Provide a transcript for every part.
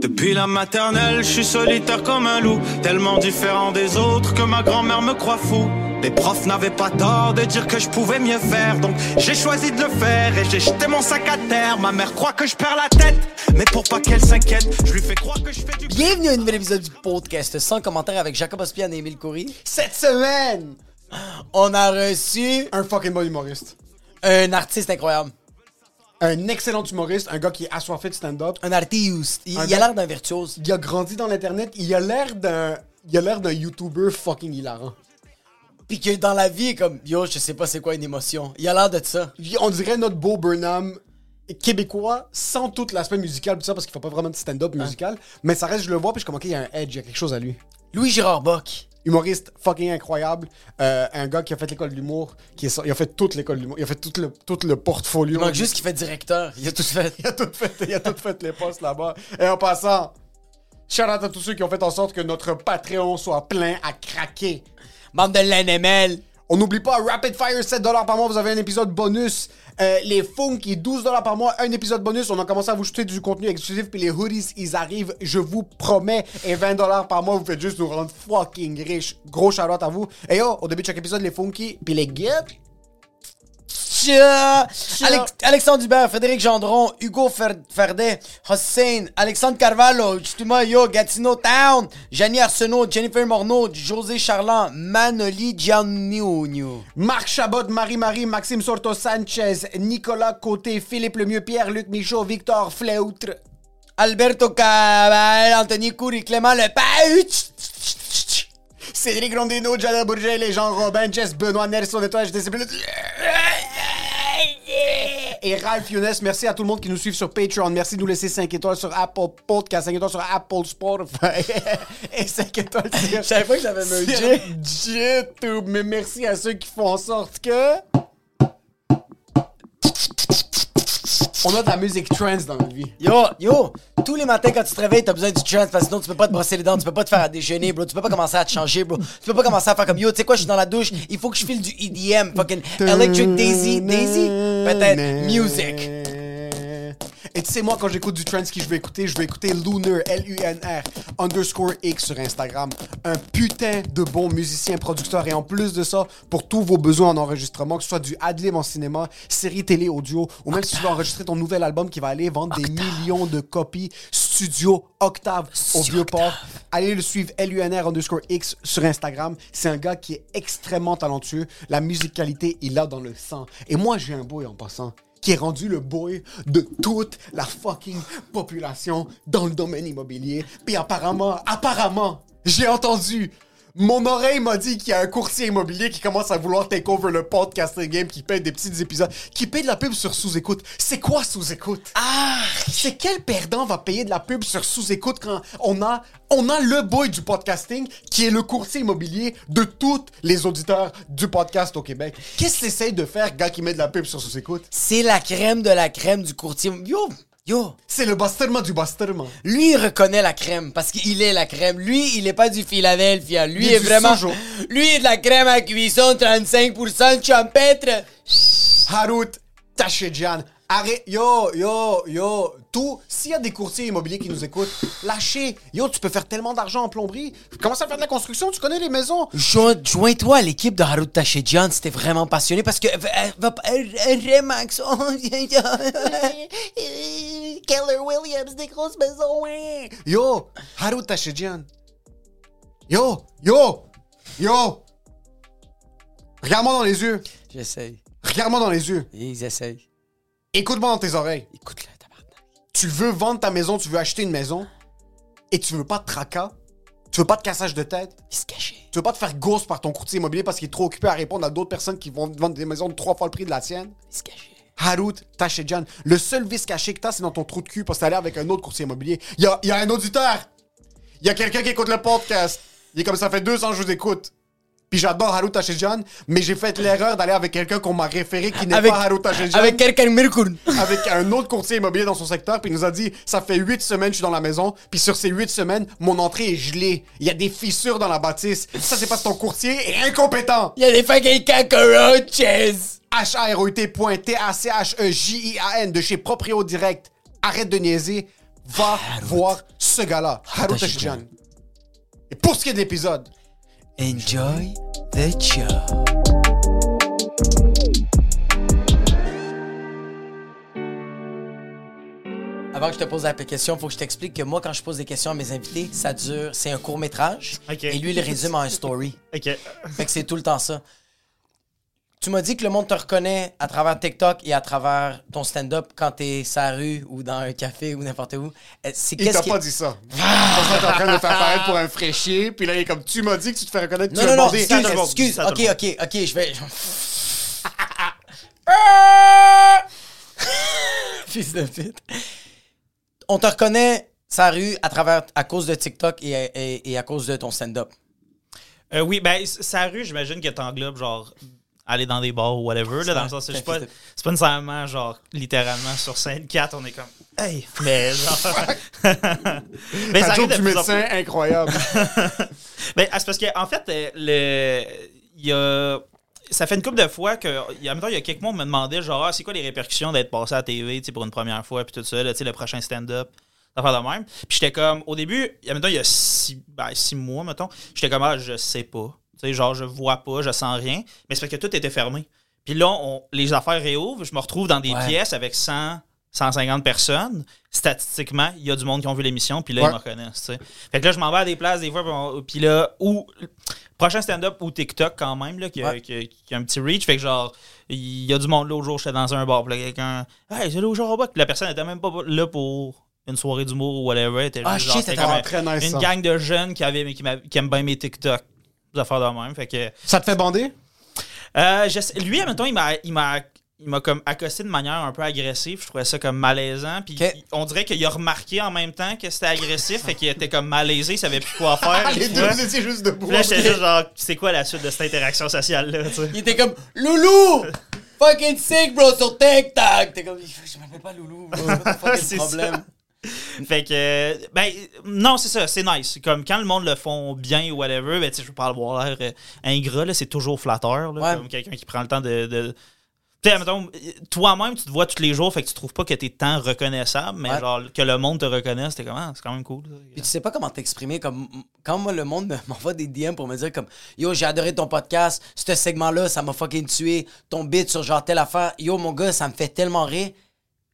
Depuis la maternelle, je suis solitaire comme un loup, tellement différent des autres que ma grand-mère me croit fou. Les profs n'avaient pas tort de dire que je pouvais mieux faire, donc j'ai choisi de le faire et j'ai jeté mon sac à terre. Ma mère croit que je perds la tête, mais pour pas qu'elle s'inquiète, je lui fais croire que je fais du Bienvenue à un nouvel épisode du podcast sans commentaire avec Jacob Ospian et Émile Coury. Cette semaine, On a reçu un fucking bon humoriste. un artiste incroyable. Un excellent humoriste, un gars qui est assoiffé de stand-up. Un artiste. Il, Un il a l'air d'un virtuose. Il a grandi dans l'internet, il a l'air d'un il a l'air d'un YouTuber fucking hilarant. Puis que dans la vie, comme yo, je sais pas c'est quoi une émotion. Il a l'air de ça. On dirait notre beau Burnham québécois sans tout l'aspect musical tout ça parce qu'il fait pas vraiment de stand-up musical, mais ça reste je le vois puis je suis comme ok, il y a un edge, il y a quelque chose à lui. Louis Girard Bock. Humoriste fucking incroyable, euh, un gars qui a fait l'école de l'humour, qui est il a fait toute l'école de l'humour, il a fait tout le tout le portfolio. Il manque juste qu'il fait directeur. Il a tout fait. Il a tout fait, il a tout fait les postes là-bas. Et en passant, shout out à tous ceux qui ont fait en sorte que notre Patreon soit plein à craquer. Membre de l'NML. On n'oublie pas, Rapid Fire, 7$ par mois, vous avez un épisode bonus. Euh, les Funky, 12$ par mois, un épisode bonus. On a commencé à vous jeter du contenu exclusif, puis les hoodies, ils arrivent, je vous promets. Et 20$ par mois, vous faites juste nous rendre fucking riches. Gros shout out à vous. Et yo, au début de chaque épisode, les Funky, puis les Get. Tcha! Alex- Alexandre Dubert, Frédéric Gendron, Hugo Fer- Ferdet, Hossein, Alexandre Carvalho, Justuma Yo, Gatineau Town, Janie Arsenault, Jennifer Morneau, José Charland, Manoli Gianniugno. Marc Chabot, Marie-Marie, Maxime Sorto Sanchez, Nicolas Côté, Philippe Lemieux, Pierre-Luc Michaud, Victor Fleutre. Alberto Cabal, Anthony Coury, Clément Lepage. Cédric Rondino, Jada Bourget, les gens Robin, Jess Benoît, Nelson Étoile, Discipline. Et Ralph Younes, merci à tout le monde qui nous suit sur Patreon. Merci de nous laisser 5 étoiles sur Apple Podcast, 5 étoiles sur Apple Spotify et 5 étoiles sur... Je savais pas que j'avais mergé. YouTube. Mais merci à ceux qui font en sorte que... On a de la musique trance dans notre vie. Yo, yo, tous les matins quand tu te réveilles, t'as besoin du trance parce que sinon tu peux pas te brosser les dents, tu peux pas te faire à déjeuner, bro. Tu peux pas commencer à te changer, bro. Tu peux pas commencer à faire comme yo, tu sais quoi, je suis dans la douche, il faut que je file du EDM, fucking Electric Daisy, Daisy, peut-être music. Et tu sais, moi, quand j'écoute du trance, qui je vais écouter, je vais écouter Lunar, L-U-N-R, underscore X sur Instagram. Un putain de bon musicien, producteur. Et en plus de ça, pour tous vos besoins en enregistrement, que ce soit du adlib en cinéma, série télé, audio, ou même si tu veux enregistrer ton nouvel album qui va aller vendre des millions de copies, studio Octave au Vieux-Port. Allez le suivre, LUNR underscore X sur Instagram. C'est un gars qui est extrêmement talentueux. La musicalité, il l'a dans le sang. Et moi, j'ai un boy en passant qui est rendu le boy de toute la fucking population dans le domaine immobilier. Puis apparemment, apparemment, j'ai entendu. Mon oreille m'a dit qu'il y a un courtier immobilier qui commence à vouloir take over le podcasting game, qui paye des petits épisodes, qui paye de la pub sur sous-écoute. C'est quoi sous-écoute? Ah! C'est quel perdant va payer de la pub sur sous-écoute quand on a, on a le boy du podcasting qui est le courtier immobilier de tous les auditeurs du podcast au Québec? Qu'est-ce que t'essayes de faire, gars qui met de la pub sur sous-écoute? C'est la crème de la crème du courtier. Yo, yo. C'est le basterment du basterment. Lui, il reconnaît la crème parce qu'il est la crème. Lui, il est pas du Philadelphia. Lui Il est vraiment. Sojo. Lui est de la crème à cuisson, 35% de champêtre. Harut Tachedjan. Arrête, yo, yo, yo, tout. S'il y a des courtiers immobiliers qui nous écoutent, lâchez. Yo, tu peux faire tellement d'argent en plomberie. Commence à faire de la construction, tu connais les maisons. Joins- Joins-toi à l'équipe de Harut Tachedjian si t'es vraiment passionné parce que. va- Remax, Keller Williams, des grosses maisons, ouais. Yo, Haru Tachidjian. Yo, yo, yo. Regarde-moi dans les yeux. J'essaye. Regarde-moi dans les yeux. Ils essayent. Écoute-moi dans tes oreilles. Écoute-le, tabarnak. Tu veux vendre ta maison, tu veux acheter une maison et tu veux pas de tracas. Tu veux pas de cassage de tête. Ils se cachaient. Tu veux pas te faire ghost par ton courtier immobilier parce qu'il est trop occupé à répondre à d'autres personnes qui vont vendre des maisons de trois fois le prix de la tienne. Ils se cachaient. Harut Tachedjan. Le seul vice caché que t'as, c'est dans ton trou de cul parce que t'es allé avec un autre courtier immobilier. Il y a, il y a un auditeur. Il y a quelqu'un qui écoute le podcast. Il est comme ça fait deux ans que je vous écoute. Puis j'adore Harut Tachedjan, mais j'ai fait l'erreur d'aller avec quelqu'un qu'on m'a référé qui n'est Avec- pas Harut Tachedjan. Avec quelqu'un Mirkun. avec un autre courtier immobilier dans son secteur, puis il nous a dit ça fait huit semaines que je suis dans la maison, puis sur ces huit semaines, mon entrée est gelée. Il y a des fissures dans la bâtisse. Ça, c'est parce que ton courtier est incompétent. Il y a des fucking cockroaches. H-A-R-O-U-T.T-A-C-H-E-J-I-A-N de chez Proprio Direct. Arrête de niaiser. Va voir ce gars-là, Harut Tachidjan. Et pour ce qui est de l'épisode, Enjoy the show. Avant que je te pose la question, faut que je t'explique que moi, quand je pose des questions à mes invités, ça dure, c'est un court métrage. Ok. Et lui, il résume en un story. Ok. Fait que c'est tout le temps ça. Tu m'as dit que le monde te reconnaît à travers TikTok et à travers ton stand-up quand t'es sur la rue ou dans un café ou n'importe où. Euh, C'est il t'a qui... pas dit ça. Parce que t'es en train de me faire paraître pour un fraîchier, puis là, il est comme tu m'as dit que tu te fais reconnaître, tu Non, as non, non, excuse, excuse. attends, Ok, ok, ok, je vais. Fils de pute. On te reconnaît sa rue à travers, à cause de TikTok et, et- et à cause de ton stand-up. Euh, oui, ben, sa rue, j'imagine que t'englobes, genre, aller dans des bars ou whatever, là, dans le sens, c'est pas, pas nécessairement, genre, littéralement, sur scène 4, on est comme, hey, mais genre. mais ça arrive de du plus médecin, incroyable. Ben, ah, c'est parce qu'en en fait, euh, le. Il y a. Ça fait une couple de fois que. Il y a, mettons, il y a quelques mois, on me demandait, genre, ah, c'est quoi les répercussions d'être passé à la TV, pour une première fois, puis tout ça, là, le prochain stand-up. D'affaires de même. Puis j'étais comme, au début, il y a, mettons, il y a six, ben, six mois, mettons, j'étais comme, ah, je sais pas. Tu sais, genre, je vois pas, je sens rien. Mais c'est parce que tout était fermé. Puis là, on- les affaires réouvrent, je me retrouve dans des Ouais. pièces avec 100, 150 personnes. Statistiquement, il y a du monde qui ont vu l'émission, puis là, Ouais. ils me reconnaissent. Fait que là, je m'en vais à des places des fois, puis là, ou prochain stand-up ou TikTok quand même, là, qui, a, Ouais. qui a- qui a un petit reach. Fait que genre, il y a du monde l'autre jour, j'étais dans un bar, puis là, quelqu'un, hey, c'est jour au bas. Puis la personne était même pas là pour une soirée d'humour ou whatever. Était Ah, juste, shit, c'était comme un- nice, une ça. gang de jeunes qui, avaient, qui, qui aiment bien mes TikTok. Des affaires de même. Fait que. Ça te fait bander? Euh, je lui, admettons, il m'a, il m'a, il m'a comme accosté de manière un peu agressive. Je trouvais ça comme malaisant. Puis on dirait qu'il a remarqué en même temps que c'était agressif. fait qu'il était comme malaisé, il savait plus quoi faire. Les deux, vous étiez juste debout. Puis là, j'étais juste genre, c'est quoi la suite de cette interaction sociale-là, tu sais? Il était comme Loulou! Fucking sick, bro, sur TikTok! T'es comme, je m'appelle pas Loulou, bro. Fucking C'est problème? Fait que, ben, non, c'est ça, c'est nice. Comme quand le monde le font bien ou whatever, ben, tu sais, je veux pas avoir l'air euh, ingrat, là, c'est toujours flatteur, là, Ouais. comme quelqu'un qui prend le temps de. de- Tu sais, mettons, toi-même, tu te vois tous les jours, fait que tu trouves pas que t'es tant reconnaissable, mais Ouais. genre, que le monde te reconnaisse, t'es comme, ah, c'est quand même cool. Puis tu sais pas comment t'exprimer. Comme quand moi le monde me- m'envoie des DM pour me dire comme Yo, j'ai adoré ton podcast, ce segment-là, ça m'a fucking tué. Ton bit sur genre telle affaire. Yo, mon gars, ça me fait tellement rire.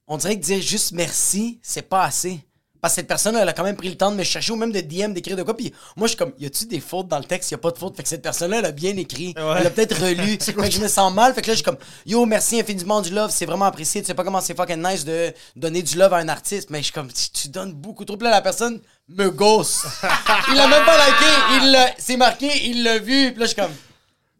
On dirait que dire juste merci, c'est pas assez. Parce que cette personne, elle a quand même pris le temps de me chercher ou même de DM, d'écrire de quoi. Puis moi, je suis comme, y a-tu des fautes dans le texte? Y a pas de fautes. Fait que cette personne-là, elle a bien écrit. Ouais. Elle a peut-être relu. fait que je me sens mal. Fait que là, je suis comme, yo, merci infiniment du love. C'est vraiment apprécié. Tu sais pas comment c'est fucking nice de donner du love à un artiste. Mais je suis comme, tu, tu donnes beaucoup trop. Puis là, la personne me gosse. il l'a même pas liké. Il l'a, c'est marqué, il l'a vu. Puis là, je suis comme,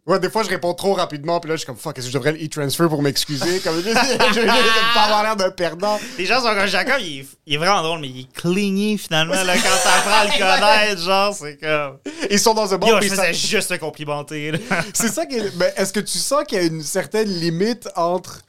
Ouais, des fois, je réponds trop rapidement, puis là, je suis comme, fuck, est-ce que je devrais le e-transfer pour m'excuser? Comme, je, je, je, je, je pas avoir l'air d'un perdant. Les gens sont comme Jacob, il est, il est vraiment drôle, mais il est finalement, là, quand t'apprends à le connaître, genre, c'est comme. Ils sont dans un bar, Yo, puis je faisais juste te complimenter. C'est ça qui est. Mais est-ce que tu sens qu'il y a une certaine limite entre.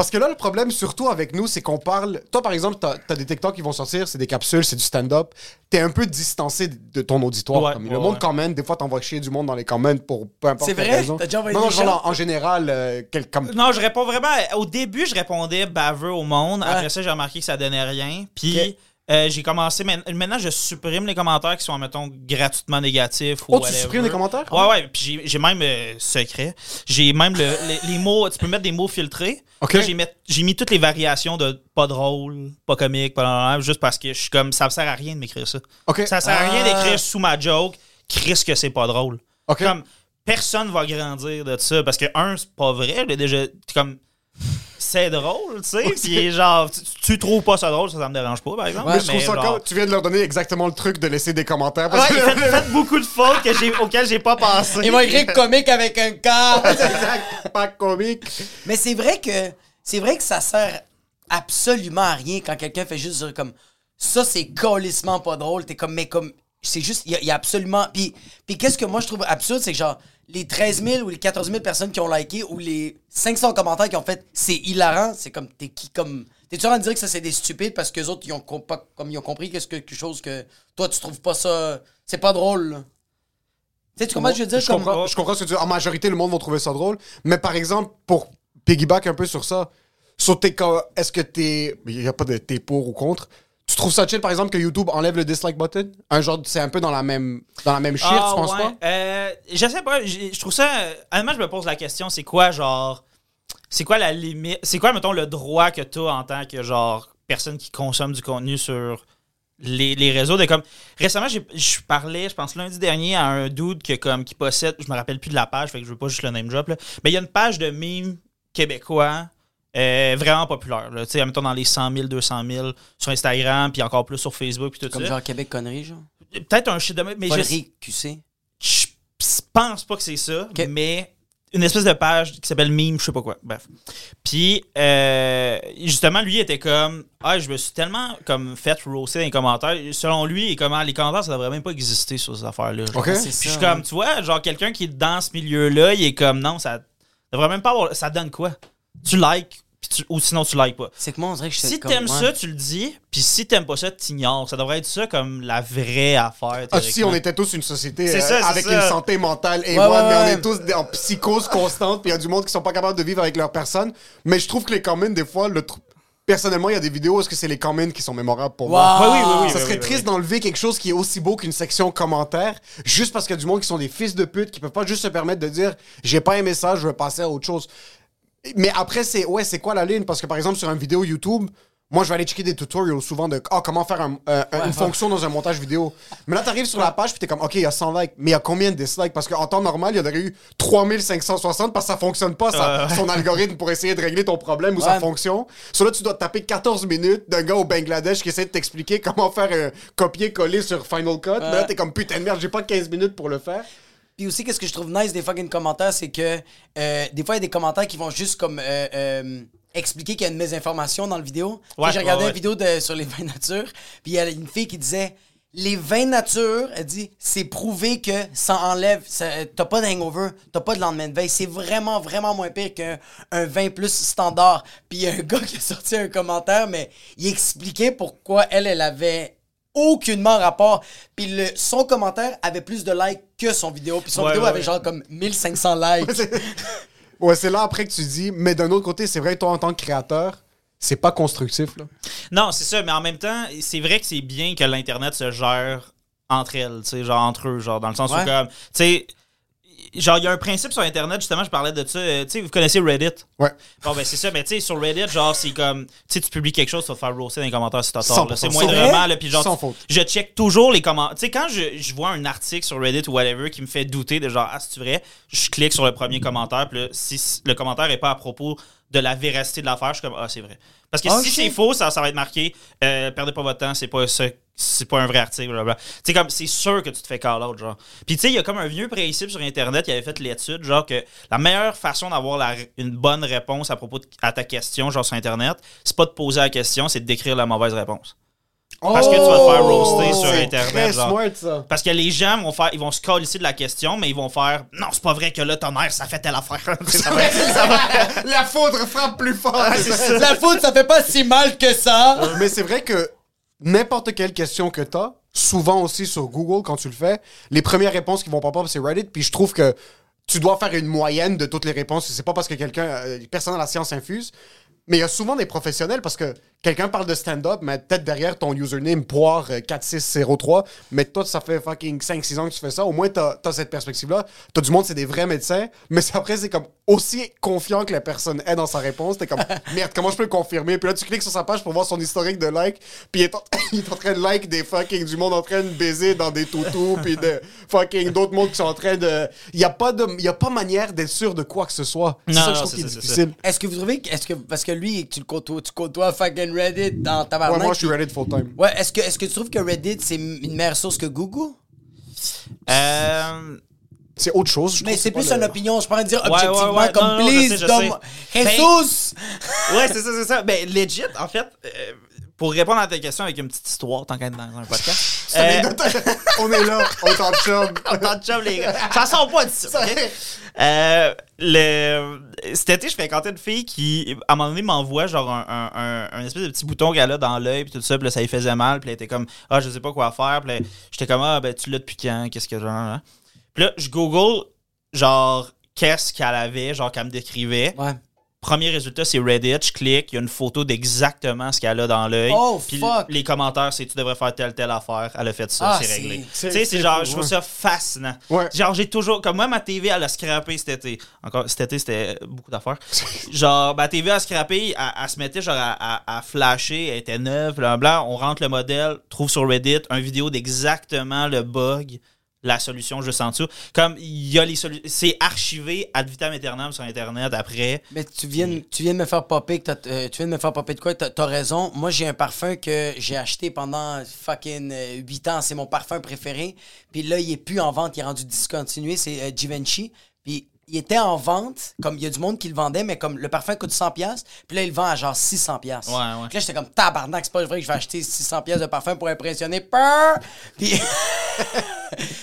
Parce que là, le problème, surtout avec nous, c'est qu'on parle. Toi, par exemple, t'as as des TikTok qui vont sortir, c'est des capsules, c'est du stand-up. T'es un peu distancé de ton auditoire. Ouais, comme ouais, le monde ouais. commente, des fois, t'envoies chier du monde dans les comments pour peu importe C'est vrai? T'as déjà envoyé Non, non, des gens? en, général, euh, quel- comme- Non, je réponds vraiment. Au début, je répondais baveux au monde. Après ça, j'ai remarqué que ça donnait rien. Puis. Euh, j'ai commencé. main- Maintenant, je supprime les commentaires qui sont, mettons, gratuitement négatifs. Ou Oh, tu whatever. supprimes les commentaires? Ouais, ouais. Puis j'ai- même euh, secret. J'ai même le- les, les mots. Tu peux mettre des mots filtrés. Ok. Là, j'ai mis toutes les variations de pas drôle, pas comique, pas normal, juste parce que je suis comme. Ça me sert à rien de m'écrire ça. Ok. Ça sert à rien Ah. d'écrire sous ma joke. Chris que c'est pas drôle. Ok. Comme personne va grandir de ça parce que un c'est pas vrai. déjà comme c'est drôle, tu sais. Puis genre tu, tu trouves pas ça drôle, ça, ça me dérange pas par exemple. Ouais, Mais je trouve ça genre- comme- Tu viens de leur donner exactement le truc de laisser des commentaires. Ouais, Parce que faites, faites beaucoup de fautes que j'ai, auxquelles j'ai pas pensé. Ils vont écrire comique avec un corps. exact, pas comique. Mais c'est vrai que c'est vrai que ça sert absolument à rien quand quelqu'un fait juste dire comme ça c'est colissement pas drôle. T'es comme mais comme c'est juste il y, a- il y a absolument puis puis qu'est-ce que moi je trouve absurde c'est que genre les 13 000 ou les 14 000 personnes qui ont liké ou les 500 commentaires qui ont fait c'est hilarant c'est comme t'es qui comme t'es-tu en train de dire que ça c'est des stupides parce que les autres ils ont pas- comme ils ont compris qu'est-ce que quelque chose que toi tu trouves pas ça c'est pas drôle là. tu sais tu comprends ce que je veux dire? Je comme comprends, je comprends ce que tu. En majorité, le monde va trouver ça drôle. Mais par exemple, pour piggyback un peu sur ça, sur tes cas, est-ce que t'es. Il n'y a pas de t'es pour ou contre. Tu trouves ça chill, par exemple, que YouTube enlève le dislike button? Un genre, c'est un peu dans la même, dans la même shit, Ah, tu penses ouais. pas? Euh, je sais pas. Je trouve ça. euh, Honnêtement, je me pose la question c'est quoi, genre. C'est quoi la limite. C'est quoi, mettons, le droit que tu as en tant que, genre, personne qui consomme du contenu sur les, les réseaux? De comme récemment je parlais je pense lundi dernier à un dude que comme qui possède je me rappelle plus de la page fait que je veux pas juste le name drop là. mais il y a une page de mimes québécois euh, vraiment populaire là. tu sais mettons dans les 100 000 200 000 sur Instagram puis encore plus sur Facebook puis tout comme ça genre Québec connerie genre? Peut-être un shit de même, mais je, QC je pense pas que c'est ça, mais une espèce de page qui s'appelle Meme, je sais pas quoi. Bref. Puis, euh, justement, lui était comme Ah, je me suis tellement comme fait roaster dans les commentaires. Selon lui, et comment les commentaires, ça devrait même pas exister sur ces affaires-là. Puis ça, je suis comme, tu vois, genre quelqu'un qui est dans ce milieu-là, il est comme non, ça devrait même pas avoir. Ça donne quoi? Tu likes, tu- ou sinon tu likes pas. c'est que moi on dirait que je Si t'aimes ouais. ça, tu le dis. Puis si t'aimes pas ça, t'ignores. Ça devrait être ça comme la vraie affaire. Ah, si, on était tous une société euh, ça, avec ça. une santé mentale et Ouais, ouais, mais on est tous en psychose constante, puis il y a du monde qui sont pas capables de vivre avec leur personne. Mais je trouve que les comments, des fois, le personnellement, il y a des vidéos où est-ce que c'est les comments qui sont mémorables pour moi. Wow. Oui, oui, oui, oui, ça serait oui, triste oui. d'enlever quelque chose qui est aussi beau qu'une section commentaires, juste parce qu'il y a du monde qui sont des fils de pute, qui peuvent pas juste se permettre de dire j'ai pas aimé ça, je veux passer à autre chose. Mais après, c'est ouais, c'est quoi la ligne? Parce que par exemple, sur une vidéo YouTube, moi, je vais aller checker des tutorials souvent de ah, comment faire un- un- une fonction dans un montage vidéo. Mais là, t'arrives sur la page, puis t'es comme, OK, il y a 100 likes, mais il y a combien de dislikes? Parce qu'en temps normal, il y en aurait eu 3560 parce que ça fonctionne pas, ça- son algorithme, pour essayer de régler ton problème ou sa fonction. Sur là, tu dois taper 14 minutes d'un gars au Bangladesh qui essaie de t'expliquer comment faire un copier-coller sur Final Cut. Mais là, t'es comme, putain de merde, j'ai pas 15 minutes pour le faire. Puis aussi, qu'est-ce que je trouve nice des fucking commentaires, c'est que euh, des fois, il y a des commentaires qui vont juste comme euh, euh, expliquer qu'il y a une mésinformation dans la vidéo. Ouais, J'ai regardé ouais, une vidéo de, sur les vins nature, puis il y a une fille qui disait Les vins nature, elle dit, c'est prouvé que ça enlève, t'as pas d'hangover, t'as pas de lendemain de veille. C'est vraiment, vraiment moins pire qu'un un vin plus standard. Puis il y a un gars qui a sorti un commentaire, mais il expliquait pourquoi elle, elle avait aucunement rapport. Puis le, son commentaire avait plus de likes que son vidéo. Puis son Ouais, vidéo ouais, avait ouais. genre comme 1500 likes. C'est- ouais, c'est là après que tu dis, mais d'un autre côté, c'est vrai, toi, en tant que créateur, c'est pas constructif, là. Non, c'est ça, mais en même temps, c'est vrai que c'est bien que l'Internet se gère entre elles, tu sais, genre entre eux, genre dans le sens Ouais. où comme, tu sais, genre il y a un principe sur Internet, justement, je parlais de ça, euh, tu sais, vous connaissez Reddit? Ouais. Bon, ben c'est ça, mais tu sais, sur Reddit, genre, c'est comme, tu sais, tu publies quelque chose, tu vas te faire roaster dans les commentaires si t'as tort, là. 100%. C'est moindrement, là, puis genre, Sans faute. je check toujours les commentaires. Tu sais, quand je, je vois un article sur Reddit ou whatever qui me fait douter de genre, ah, c'est vrai, je clique sur le premier commentaire, puis là, si le commentaire est pas à propos de la véracité de l'affaire, je suis comme, ah, c'est vrai. Parce que Oh, si c'est faux, ça, ça va être marqué, euh, perdez pas votre temps, c'est pas ça. C'est pas un vrai article, blablabla. Tu sais, comme, c'est sûr que tu te fais call out, genre. Puis, tu sais, il y a comme un vieux principe sur Internet qui avait fait l'étude, genre, que la meilleure façon d'avoir la- une bonne réponse à propos de, à ta question, genre, sur Internet, c'est pas de poser la question, c'est de décrire la mauvaise réponse. Parce que tu vas te faire roaster sur Oh! Internet, très genre. smart, ça. Parce que les gens vont faire, ils vont se coller ici de la question, mais ils vont faire non, c'est pas vrai que là, ton air, ça fait telle affaire. Ça ça La foudre frappe plus fort. La faute, ça fait pas si mal que ça. Mais c'est vrai que n'importe quelle question que t'as, souvent aussi sur Google, quand tu le fais, les premières réponses qui vont pop-up, c'est Reddit. Puis je trouve que tu dois faire une moyenne de toutes les réponses. C'est pas parce que quelqu'un, euh, personne dans la science infuse. Mais il y a souvent des professionnels parce que quelqu'un parle de stand-up, mais peut-être derrière ton username poire euh, 4603, mais toi, ça fait fucking 5-6 ans que tu fais ça. Au moins, t'as as cette perspective-là. T'as du monde, c'est des vrais médecins, mais après, c'est comme aussi confiant que la personne est dans sa réponse. T'es comme, merde, comment je peux le confirmer? Puis là, tu cliques sur sa page pour voir son historique de like, puis il est en, il est en train de like des fucking du monde en train de baiser dans des toutous, puis de fucking d'autres mondes qui sont en train de. Il y a pas de, il y a pas manière d'être sûr de quoi que ce soit. C'est Non, ça que je trouve qui est difficile. Est-ce que vous trouvez. Est-ce que, parce que lui, tu le côtoies, tu côtoies fucking Reddit dans ta Ouais, moi, je suis Reddit full-time. Ouais, est-ce que, est-ce que tu trouves que Reddit, c'est une meilleure source que Google? Euh, C'est autre chose. je Mais trouve, c'est plus le- une opinion, je pourrais dire Ouais, objectivement, ouais, ouais. comme Non, non, je please, sais, je. Ben, ouais, c'est ça, c'est ça. Ben, legit, en fait, euh, pour répondre à ta question avec une petite histoire, tant qu'à être dans un podcast. euh, on est là, on est en chum. on est en chum, les gars. Ça sort pas d'ici, ok? Euh, le... Cet été, je fréquentais une fille qui, à un moment donné, m'envoie genre un, un, espèce de petit bouton qu'elle a dans l'œil, puis tout ça, puis ça lui faisait mal, puis elle était comme, ah, je sais pas quoi faire, puis j'étais comme, ah, ben, tu l'as depuis quand, qu'est-ce que genre, hein? Puis là, je google, genre, qu'est-ce qu'elle avait, genre, qu'elle me décrivait. Ouais. Premier résultat, c'est Reddit. Je clique, il y a une photo d'exactement ce qu'elle a dans l'œil. Oh, Puis fuck. les commentaires, c'est tu devrais faire telle, telle affaire. Elle a fait ça, Ah, c'est réglé. Tu c'est- sais, c'est genre, je trouve ça fascinant. Ouais. Genre, j'ai toujours. Comme moi, ma TV, elle a scrappé cet été. Encore, cet été, c'était beaucoup d'affaires. genre, ma TV a scrappé, elle, elle se mettait genre à, à- à flasher, elle était neuve, blablabla. On rentre le modèle, trouve sur Reddit un vidéo d'exactement le bug, la solution en dessous. Comme, il y a les solutions. C'est archivé ad vitam aeternam sur Internet après. Mais tu viens, tu viens de me faire popper que euh, tu viens de me faire popper de quoi? T'as as raison. Moi, j'ai un parfum que j'ai acheté pendant fucking 8 ans. C'est mon parfum préféré. Puis là, il est plus en vente. Il est rendu discontinué. C'est euh, Givenchy. Puis il était en vente. Comme il y a du monde qui le vendait, mais comme le parfum coûte 100$. piastres, Puis là, il le vend à genre 600$. piastres. Ouais, ouais. Puis là, j'étais comme tabarnak. C'est pas vrai que je vais acheter 600$ piastres de parfum pour impressionner. Peur! Puis.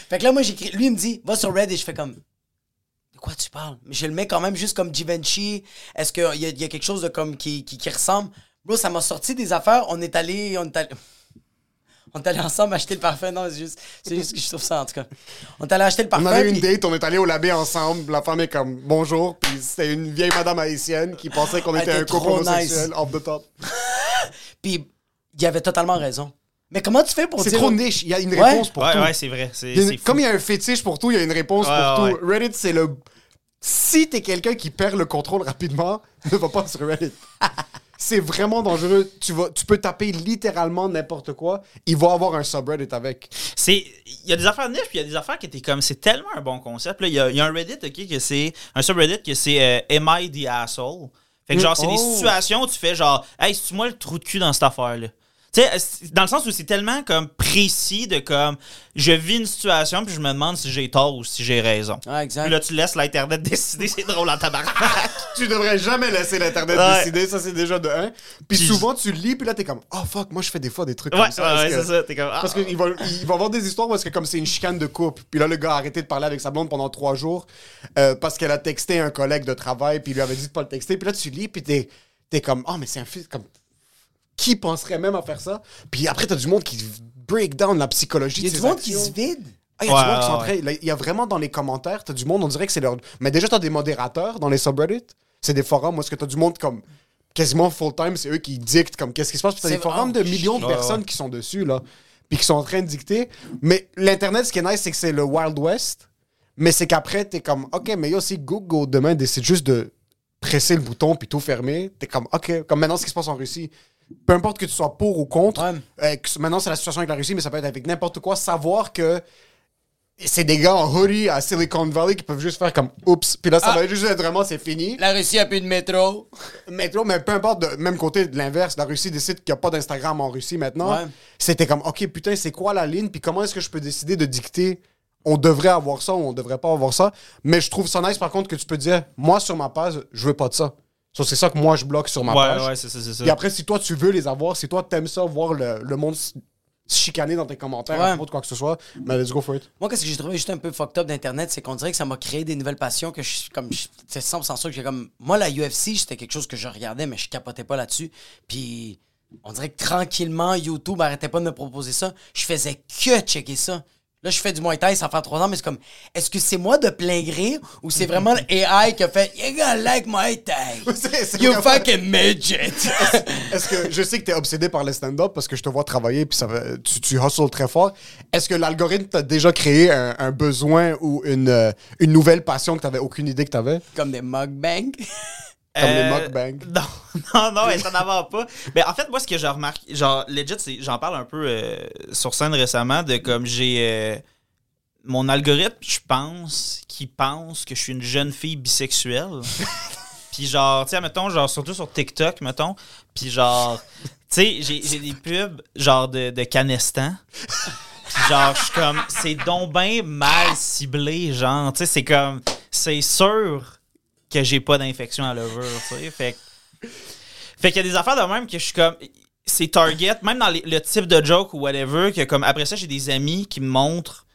fait que là, moi, j'écris. Lui, il me dit, va sur Reddit. Je fais comme. De quoi tu parles? Mais je le mets quand même juste comme Givenchy. Est-ce qu'il y, y a quelque chose de comme qui, qui, qui ressemble? Bro, ça m'a sorti des affaires. On est allé. On est allé. On est allé ensemble acheter le parfum. Non, c'est juste, c'est juste que je trouve ça, en tout cas. On est allé acheter le On parfum. avait une puis- date, on est allé au labé ensemble. La femme est comme bonjour, puis c'était une vieille madame haïtienne qui pensait qu'on était était un couple homosexuel nice. off the top. Puis il avait totalement raison. Mais comment tu fais pour C'est dire. trop niche, il y a une Ouais. réponse pour ouais, tout. ouais, c'est vrai. C'est, Il y une- fou. comme il y a un fétiche pour tout, il y a une réponse Ouais, pour ouais, tout. Reddit, c'est le. Si t'es quelqu'un qui perd le contrôle rapidement, ne va pas sur Reddit. c'est vraiment dangereux. Tu, vas, tu peux taper littéralement n'importe quoi. Il va avoir un subreddit avec. C'est, il y a des affaires niches, puis il y a des affaires qui étaient comme, c'est tellement un bon concept. Là, il y a, il y a un Reddit, ok, que c'est, un subreddit que c'est euh, Am I the asshole? Fait que genre, c'est des Oh. situations où tu fais genre, hey, c'est moi le trou de cul dans cette affaire-là? Tu sais, dans le sens où c'est tellement comme précis de comme, je vis une situation, puis je me demande si j'ai tort ou si j'ai raison. Ah, exact. Puis là, tu laisses l'Internet décider, c'est drôle en tabarnak. Tu devrais jamais laisser l'Internet Ouais. décider, ça c'est déjà de un. Puis Puis- souvent tu lis, puis là t'es comme, oh fuck, moi je fais des fois des trucs ouais, comme ça. ouais, c'est ça. T'es comme, ah. Parce qu'il va, il va avoir des histoires parce que comme c'est une chicane de couple, puis là le gars a arrêté de parler avec sa blonde pendant trois jours euh, parce qu'elle a texté un collègue de travail, puis il lui avait dit de pas le texter, puis là tu lis, puis t'es, t'es comme, oh mais c'est un fils, comme, qui penserait même à faire ça? Puis après t'as du monde qui break down la psychologie Il y a de du monde qui se vide. Ah, il y a du Ouais, monde qui sont ouais, Il y a vraiment dans les commentaires, t'as du monde, on dirait que c'est leur. Mais déjà, t'as des modérateurs dans les subreddits. C'est des forums où est-ce que t'as du monde comme quasiment full-time, c'est eux qui dictent comme qu'est-ce qui se passe. Puis t'as C'est- des forums de millions de personnes qui sont dessus, là. Puis qui sont en train de dicter. Mais l'Internet, ce qui est nice, c'est que c'est le Wild West. Mais c'est qu'après, t'es comme, OK, mais il y a aussi Google demain décide juste de presser le bouton puis tout fermer. T'es comme, OK, comme maintenant ce qui se passe en Russie. Peu importe que tu sois pour ou contre, Ouais. euh, que- maintenant c'est la situation avec la Russie, mais ça peut être avec n'importe quoi. Savoir que c'est des gars en hoodie à Silicon Valley qui peuvent juste faire comme oups, puis là ça Ah. va juste être vraiment c'est fini. La Russie a plus de métro. Métro, mais peu importe, de même côté de l'inverse, la Russie décide qu'il n'y a pas d'Instagram en Russie maintenant. Ouais. C'était comme ok putain c'est quoi la ligne, puis comment est-ce que je peux décider de dicter on devrait avoir ça ou on devrait pas avoir ça? Mais je trouve ça nice par contre que tu peux dire moi sur ma page je veux pas de ça. So, c'est ça que moi je bloque sur ma page. Ouais, ouais, c'est ça, c'est ça. Et après, si toi, tu veux les avoir, si toi, t'aimes ça, voir le, le monde se chicaner dans tes commentaires, Ouais. à propos de quoi que ce soit, ben, let's go for it. Moi, qu'est-ce que j'ai trouvé juste un peu fucked up d'Internet, c'est qu'on dirait que ça m'a créé des nouvelles passions que je suis comme. C'est 100% sûr que j'ai comme. Moi, la UFC, c'était quelque chose que je regardais, mais je capotais pas là-dessus. Puis, on dirait que tranquillement, YouTube arrêtait pas de me proposer ça. Je faisais que checker ça. Là, je fais du Muay Thai, ça fait trois ans, mais c'est comme, est-ce que c'est moi de plein gré ou c'est vraiment l'AI qui a fait, you gonna like Muay Thai? You fucking midget! Est-ce que je sais que t'es obsédé par le stand-up parce que je te vois travailler puis ça tu, tu hustles très fort. Est-ce que l'algorithme t'a déjà créé un, un besoin ou une, euh, une nouvelle passion que t'avais aucune idée que t'avais? comme des mukbangs. Comme les Euh, mukbangs. Non, non, non, ça n'en va pas. Mais en fait, moi, ce que j'ai remarqué, genre, legit, c'est- j'en parle un peu euh, sur scène récemment, de comme j'ai. euh, mon algorithme, je pense, qui pense que je suis une jeune fille bisexuelle. Puis genre, tu sais, mettons, genre, surtout sur TikTok, mettons. Puis genre, tu sais, j'ai des pubs, genre, de, de Canestan. Puis genre, je suis comme, c'est donc bien mal ciblé, genre, tu sais, c'est comme, c'est sûr que j'ai pas d'infection à levure, tu sais. Fait fait qu'il y a des affaires de même que je suis comme. C'est target, même dans les- le type de joke ou whatever, que comme après ça, j'ai des amis qui me montrent,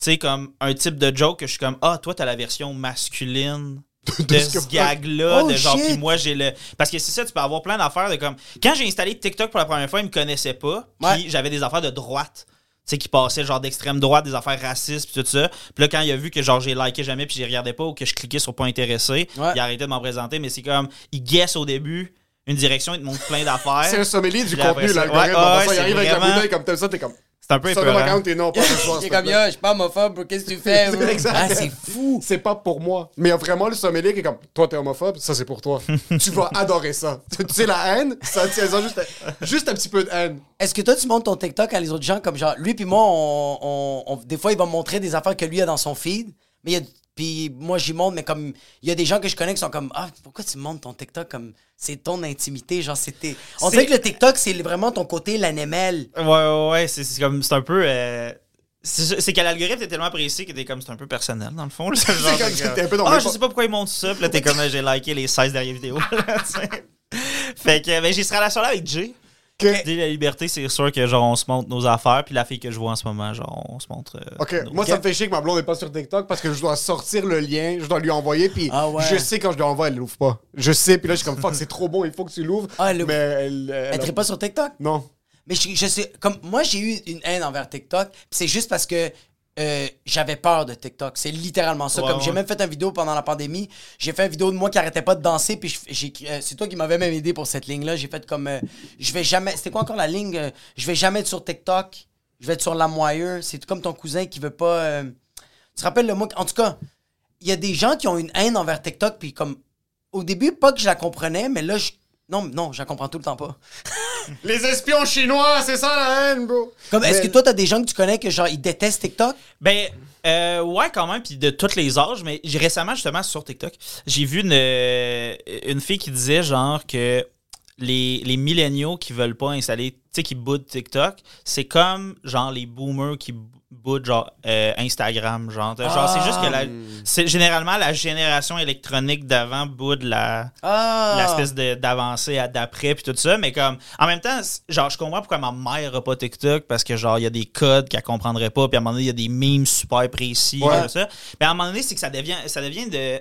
tu sais, comme un type de joke que je suis comme, ah, toi, t'as la version masculine de ce gag-là, Oh, de genre, puis moi, j'ai le. Parce que c'est ça, tu peux avoir plein d'affaires de comme. Quand j'ai installé TikTok pour la première fois, ils me connaissaient pas, puis Ouais. j'avais des affaires de droite. Tu sais, qui passaient genre d'extrême droite, des affaires racistes, puis tout ça. Puis là, quand il a vu que genre j'ai liké jamais, puis j'y regardais pas, ou que je cliquais sur pas intéressé, Ouais. il a arrêté de m'en présenter, mais c'est comme, il guesse au début une direction, il te montre plein d'affaires. C'est un sommelier du contenu, l'algorithme. Ouais, ouais, il arrive avec la bouteille comme t'aimes ça, t'es comme. C'est un peu épeurant. account, t'es non, pas comme, yo, je suis pas homophobe, bro, qu'est-ce que tu fais. Ah, c'est fou! C'est pas pour moi. Mais il y a vraiment le sommelier qui est comme, toi, t'es homophobe, ça, c'est pour toi. tu vas adorer ça. tu sais, la haine, ça tient ça juste, juste un petit peu de haine. Est-ce que toi, tu montes ton TikTok à les autres gens comme genre, lui puis moi, on, on- on- des fois, il va me montrer des affaires que lui a dans son feed, mais il y a, puis moi, j'y montre, mais comme, il y a des gens que je connais qui sont comme, ah, pourquoi tu montes ton TikTok comme, c'est ton intimité, genre, c'était. On C'est- dirait que le TikTok, c'est vraiment ton côté l'anémel. Ouais, ouais, ouais, c'est c'est comme, c'est un peu. euh, c'est c'est que l'algorithme est tellement précis que t'es comme, c'est un peu personnel dans le fond. t'es un peu dans Ah, je sais pas pourquoi ils montrent ça, puis là, t'es comme, j'ai liké les 16 dernières vidéos. là, fait que, ben, j'ai ce relation-là avec Jay. Ok. Dès la liberté, c'est sûr que genre on se montre nos affaires, puis la fille que je vois en ce moment, genre on se montre. euh, Ok, nos- moi ça me fait chier que ma blonde n'est pas sur TikTok parce que je dois sortir le lien, je dois lui envoyer, puis Ah ouais. je sais quand je lui envoie, elle l'ouvre pas. Je sais, puis là je suis comme fuck, c'est trop bon, il faut que tu l'ouvres. Ah, elle- mais elle. elle- Elle ne pas sur TikTok? Non. Mais je, je sais, comme moi, j'ai eu une haine envers TikTok, puis c'est juste parce que euh, j'avais peur de TikTok. C'est littéralement ça. Ouais, comme j'ai même fait une vidéo pendant la pandémie, j'ai fait une vidéo de moi qui arrêtait pas de danser, puis euh, c'est toi qui m'avais même aidé pour cette ligne-là. J'ai fait comme, euh, je vais jamais, c'était quoi encore la ligne? Euh, je vais jamais être sur TikTok, je vais être sur Lamoyeur. C'est tout comme ton cousin qui veut pas. euh, tu te rappelles le mot? En tout cas, il y a des gens qui ont une haine envers TikTok, puis comme, au début, pas que je la comprenais, mais là, je. Non, non, je la comprends tout le temps pas. Les espions chinois, c'est ça la haine, bro. Comme, est-ce Mais- que toi, t'as des gens que tu connais que genre, ils détestent TikTok? Ben, euh, ouais, quand même, puis de tous les âges, mais j'ai récemment, justement, sur TikTok, j'ai vu une, euh, une fille qui disait, genre, que les, les milléniaux qui veulent pas installer, tu sais, qui boudent TikTok, c'est comme, genre, les boomers qui boudent, genre, euh, Instagram, genre. Genre, c'est juste que la, c'est généralement la génération électronique d'avant boude la, Ah! l'espèce de- d'avancée à d'après puis tout ça mais comme en même temps genre je comprends pourquoi ma mère a pas TikTok parce que genre il y a des codes qu'elle comprendrait pas puis à un moment donné il y a des memes super précis Ouais. tout ça mais à un moment donné c'est que ça devient ça devient de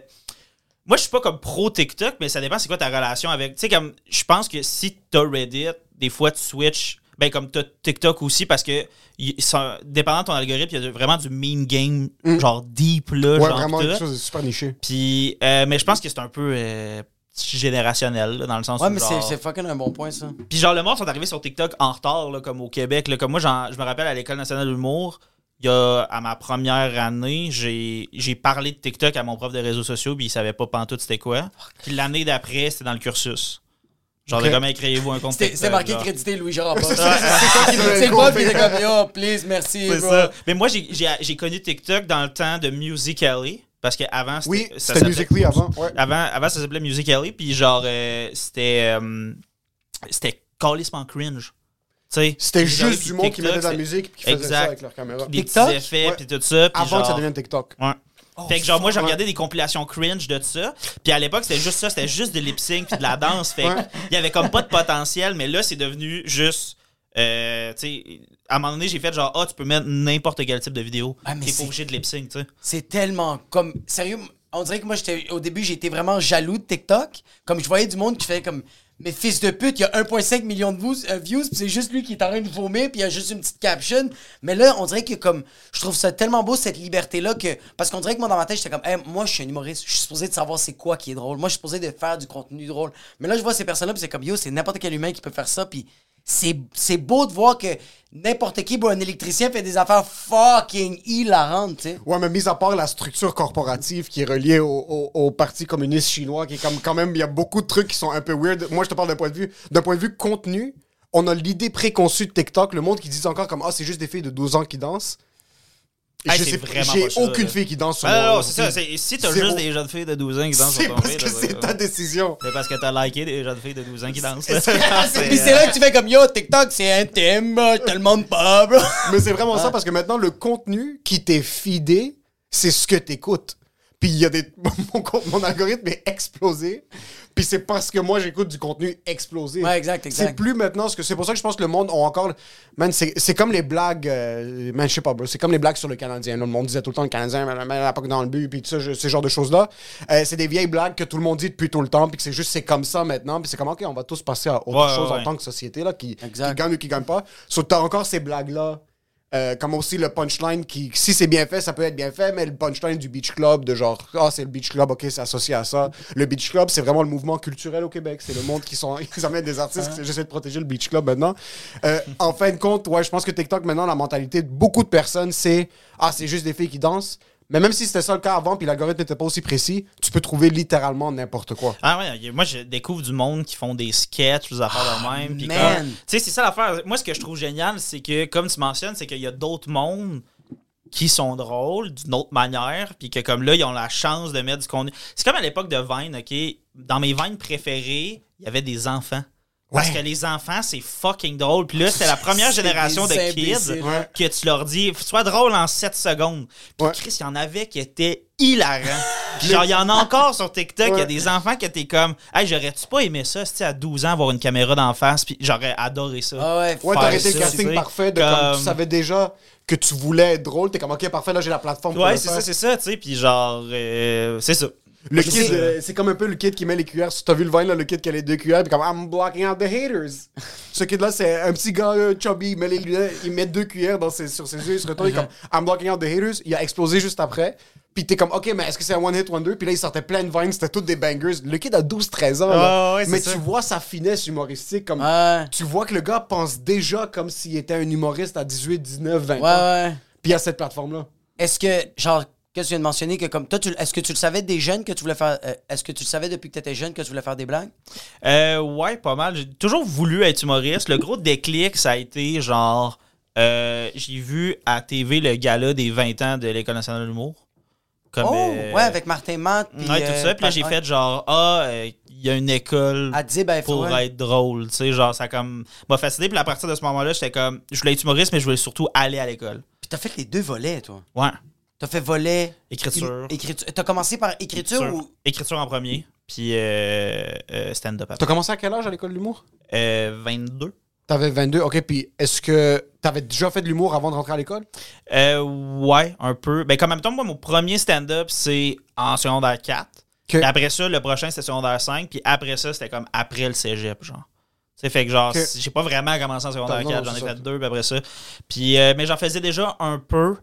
moi je suis pas comme pro TikTok mais ça dépend c'est quoi ta relation avec tu sais comme je pense que si t'as Reddit des fois tu switches ben comme t'as TikTok aussi parce que y- ça- dépendant de ton algorithme il y a vraiment du meme game genre deep là Ouais, genre vraiment quelque chose de super niché. Puis, euh, mais je pense que c'est un peu euh, générationnel, là, dans le sens Ouais, où. mais c'est, genre- c'est fucking un bon point, ça. Puis, genre, le monde sont arrivés sur TikTok en retard, là, comme au Québec. Là, comme moi, j'en- je me rappelle à l'École nationale de l'humour, il y a, à ma première année, j'ai, j'ai parlé de TikTok à mon prof de réseaux sociaux, puis il savait pas pantoute c'était quoi. Puis l'année d'après, c'était dans le cursus. Genre, Ok. de comment créez-vous un compte C'était, marqué genre. crédité Louis-Jean. C'est qui le compte. il était comme, yo, please, merci, C'est bro. ça. Mais moi, j'ai, connu TikTok dans le temps de Musical.ly. Parce qu'avant, c'était. Oui, c'était Musically avant. Ouais. Avant, avant, ça s'appelait Musical.ly, puis genre, euh, c'était. euh, c'était calissement cringe. Tu sais, C'était juste qui du monde qui mettait de la musique et qui faisait ça avec leur caméra. Des TikTok? petits effets, Ouais. puis tout ça. puis Avant que ça devienne TikTok. Ouais. Fait que genre, moi, fuck. regardais des compilations cringe de ça. Puis à l'époque, c'était juste ça. C'était juste de lip sync puis de la danse. Fait il y avait comme pas de potentiel. Mais là, c'est devenu juste. euh, tu sais, à un moment donné, j'ai fait genre, ah, tu peux mettre n'importe quel type de vidéo. Ah, T'es pas obligé de lip sync, tu sais. C'est tellement comme. Sérieux, on dirait que moi, j'étais, au début, j'étais vraiment jaloux de TikTok. Comme je voyais du monde qui fait comme. Mais fils de pute, il y a 1,5 million de views, euh, c'est juste lui qui est en train de vomir, puis il y a juste une petite caption. Mais là, on dirait que comme. Je trouve ça tellement beau, cette liberté-là, que. Parce qu'on dirait que moi, dans ma tête, j'étais comme, moi, je suis un humoriste, je suis supposé de savoir c'est quoi qui est drôle. Moi, je suis supposé de faire du contenu drôle. Mais là, je vois ces personnes-là, puis c'est comme, yo, c'est n'importe quel humain qui peut faire ça, puis. C'est beau de voir que n'importe qui, un électricien fait des affaires fucking hilarantes, tu sais. Ouais, mais mis à part la structure corporative qui est reliée au, au- au Parti communiste chinois, qui est comme quand même, il y a beaucoup de trucs qui sont un peu weird. Moi, je te parle d'un point de vue, d'un point de vue contenu. On a l'idée préconçue de TikTok, le monde qui dit encore comme ah c'est juste des filles de 12 ans qui dansent. Hey, je c'est sais- vraiment J'ai ça, aucune là. fille qui danse sur Ah, mon- non, c'est ça. Si t'as juste des jeunes filles de 12 ans qui dansent C'est sur ton parce que c'est ta décision. C'est parce que t'as liké des jeunes filles de 12 ans qui dansent. Puis c'est là que tu fais comme, yo, TikTok, c'est intime, je te le montre pas, bro. Mais c'est vraiment ça parce que maintenant, le contenu qui t'est fidé, c'est ce que t'écoutes. Puis il y a des. Mon, algorithme est explosé. Puis c'est parce que moi, j'écoute du contenu explosé. Ouais, exact, exact. C'est plus maintenant ce que. C'est pour ça que je pense que le monde a encore. Man, c'est c'est comme les blagues. euh, man, je sais pas, bro. C'est comme les blagues sur le Canadien. là. Le monde disait tout le temps le Canadien, mais mais la pas dans le but, puis tout ça, je- ces genres de choses-là. Euh, c'est des vieilles blagues que tout le monde dit depuis tout le temps, puis que c'est juste, c'est comme ça maintenant. Puis c'est comme, OK, on va tous passer à autre Ouais, chose ouais, en tant que société, là, qui, gagne ou qui gagne pas. So, t'as encore ces blagues-là. Euh, comme aussi le punchline qui, si c'est bien fait, ça peut être bien fait, mais le punchline du Beach Club, de genre, ah, c'est le Beach Club, ok, c'est associé à ça. Le Beach Club, c'est vraiment le mouvement culturel au Québec. C'est le monde qui sont, ils amènent des artistes, j'essaie de protéger le Beach Club maintenant. Euh, en fin de compte, ouais, je pense que TikTok, maintenant, la mentalité de beaucoup de personnes, c'est, ah, c'est juste des filles qui dansent. Mais même si c'était ça le cas avant, puis l'algorithme n'était pas aussi précis, tu peux trouver littéralement n'importe quoi. Ah ouais, moi je découvre du monde qui font des sketchs, des affaires de même. man. comme- Tu sais, c'est ça l'affaire. Moi, ce que je trouve génial, c'est que, comme tu mentionnes, c'est qu'il y a d'autres mondes qui sont drôles d'une autre manière, puis que comme là, ils ont la chance de mettre du contenu. C'est comme à l'époque de Vine, OK? Dans mes Vines préférées, il y avait des enfants. Parce Ouais. que les enfants, c'est fucking drôle. Puis là, c'était la première C'est génération de kids. Ouais. que tu leur dis, sois drôle en 7 secondes. Puis Ouais. Chris, il y en avait qui étaient hilarants. Puis genre, il y en a encore sur TikTok. Il y a des enfants qui étaient comme, hey, j'aurais-tu pas aimé ça, c'était à 12 ans, avoir une caméra d'en face, puis j'aurais adoré ça. Ah ouais, Ouais, t'aurais été le casting tu sais, parfait de comme, comme- tu savais déjà que tu voulais être drôle, t'es comme ok parfait là j'ai la plateforme Ouais, c'est ça, c'est ça, tu sais, puis genre, euh, c'est ça. Le kid, euh, c'est comme un peu le kid qui met les cuillères. Si t'as vu le vine, là, le kid qui a les deux cuillères, puis comme I'm blocking out the haters. Ce kid-là, c'est un petit gars euh, chubby, il met les lunettes, il met deux cuillères dans ses, sur ses yeux, il se retourne, il est comme I'm blocking out the haters. Il a explosé juste après. Puis t'es comme, ok, mais est-ce que c'est un one hit wonder? Puis là, il sortait plein de vines, c'était toutes des bangers. Le kid a 12-13 ans. là. Ah, ouais, c'est mais ça. tu vois sa finesse humoristique. comme Ouais. Tu vois que le gars pense déjà comme s'il était un humoriste à 18, 19, 20 Ouais, ans. ouais. Puis il y a cette plateforme-là. Est-ce que, genre, que tu viens de mentionner que comme toi, tu- est-ce que tu le savais des jeunes que tu voulais faire. euh, est-ce que tu le savais depuis que tu étais jeune que tu voulais faire des blagues? Euh, ouais, pas mal. J'ai toujours voulu être humoriste. Le gros déclic, ça a été genre, euh, j'ai vu à TV le gala des 20 ans de l'École nationale de l'humour. Comme, oh, euh, ouais, avec Martin Matt. Ouais, tout euh, ça. Puis là, j'ai ouais. fait genre, ah, euh, il y a une école À dire, ben, faut- pour ouais. être drôle. Tu sais, genre, ça comme m'a fasciné. Puis à partir de ce moment-là, j'étais comme, je voulais être humoriste, mais je voulais surtout aller à l'école. Puis t'as fait les deux volets, toi. Ouais. T'as fait volet. Écriture. écriture. T'as commencé par écriture, Écriture, ou? Écriture en premier, puis euh, euh, stand-up après. T'as commencé à quel âge à l'école de l'humour? Euh, 22. T'avais 22, ok. Puis est-ce que t'avais déjà fait de l'humour avant de rentrer à l'école? Euh, ouais, un peu. Ben, comme en même temps, moi, mon premier stand-up, c'est en secondaire 4. Puis après ça, le prochain, c'était secondaire 5. Puis après ça, c'était comme après le cégep, genre. Tu sais, fait que genre, j'ai pas vraiment commencé en secondaire Non, 4, j'en c'est ai fait deux, puis après ça. Puis, euh, mais j'en faisais déjà un peu.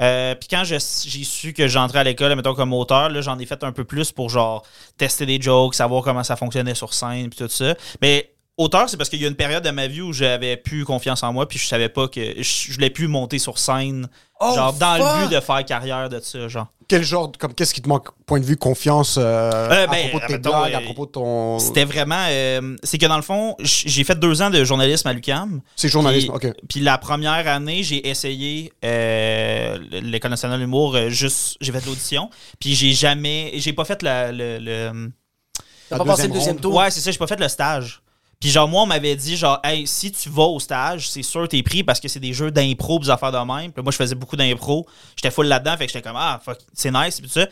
Euh, puis quand j'ai su que j'entrais à l'école, mettons comme auteur, j'en ai fait un peu plus pour genre tester des jokes, savoir comment ça fonctionnait sur scène, puis tout ça. Mais auteur, c'est parce qu'il y a une période de ma vie où j'avais plus confiance en moi, puis je savais pas que je, je voulais plus monter sur scène, Oh, genre dans fuck! le but de faire carrière de ça, genre. Quel genre, de- comme qu'est-ce qui te manque, point de vue confiance euh, Euh, à ben, propos de tes mettons, blagues, à euh, propos de ton. C'était vraiment. euh, c'est que dans le fond, j'ai fait deux ans de journalisme à l'UCAM. C'est journalisme, Puis- ok. Puis la première année, j'ai essayé euh, l'École nationale de l'humour, juste. J'ai fait de l'audition. Puis j'ai jamais. J'ai pas fait la- le. le- T'as pas passé le deuxième tour? Ouais, c'est ça, j'ai pas fait le stage. Puis genre, moi, on m'avait dit, genre, hey, si tu vas au stage, c'est sûr t'es pris parce que c'est des jeux d'impro, des affaires de même. Puis moi, je faisais beaucoup d'impro. J'étais full là-dedans, fait que j'étais comme, ah, fuck, c'est nice, puis tout ça.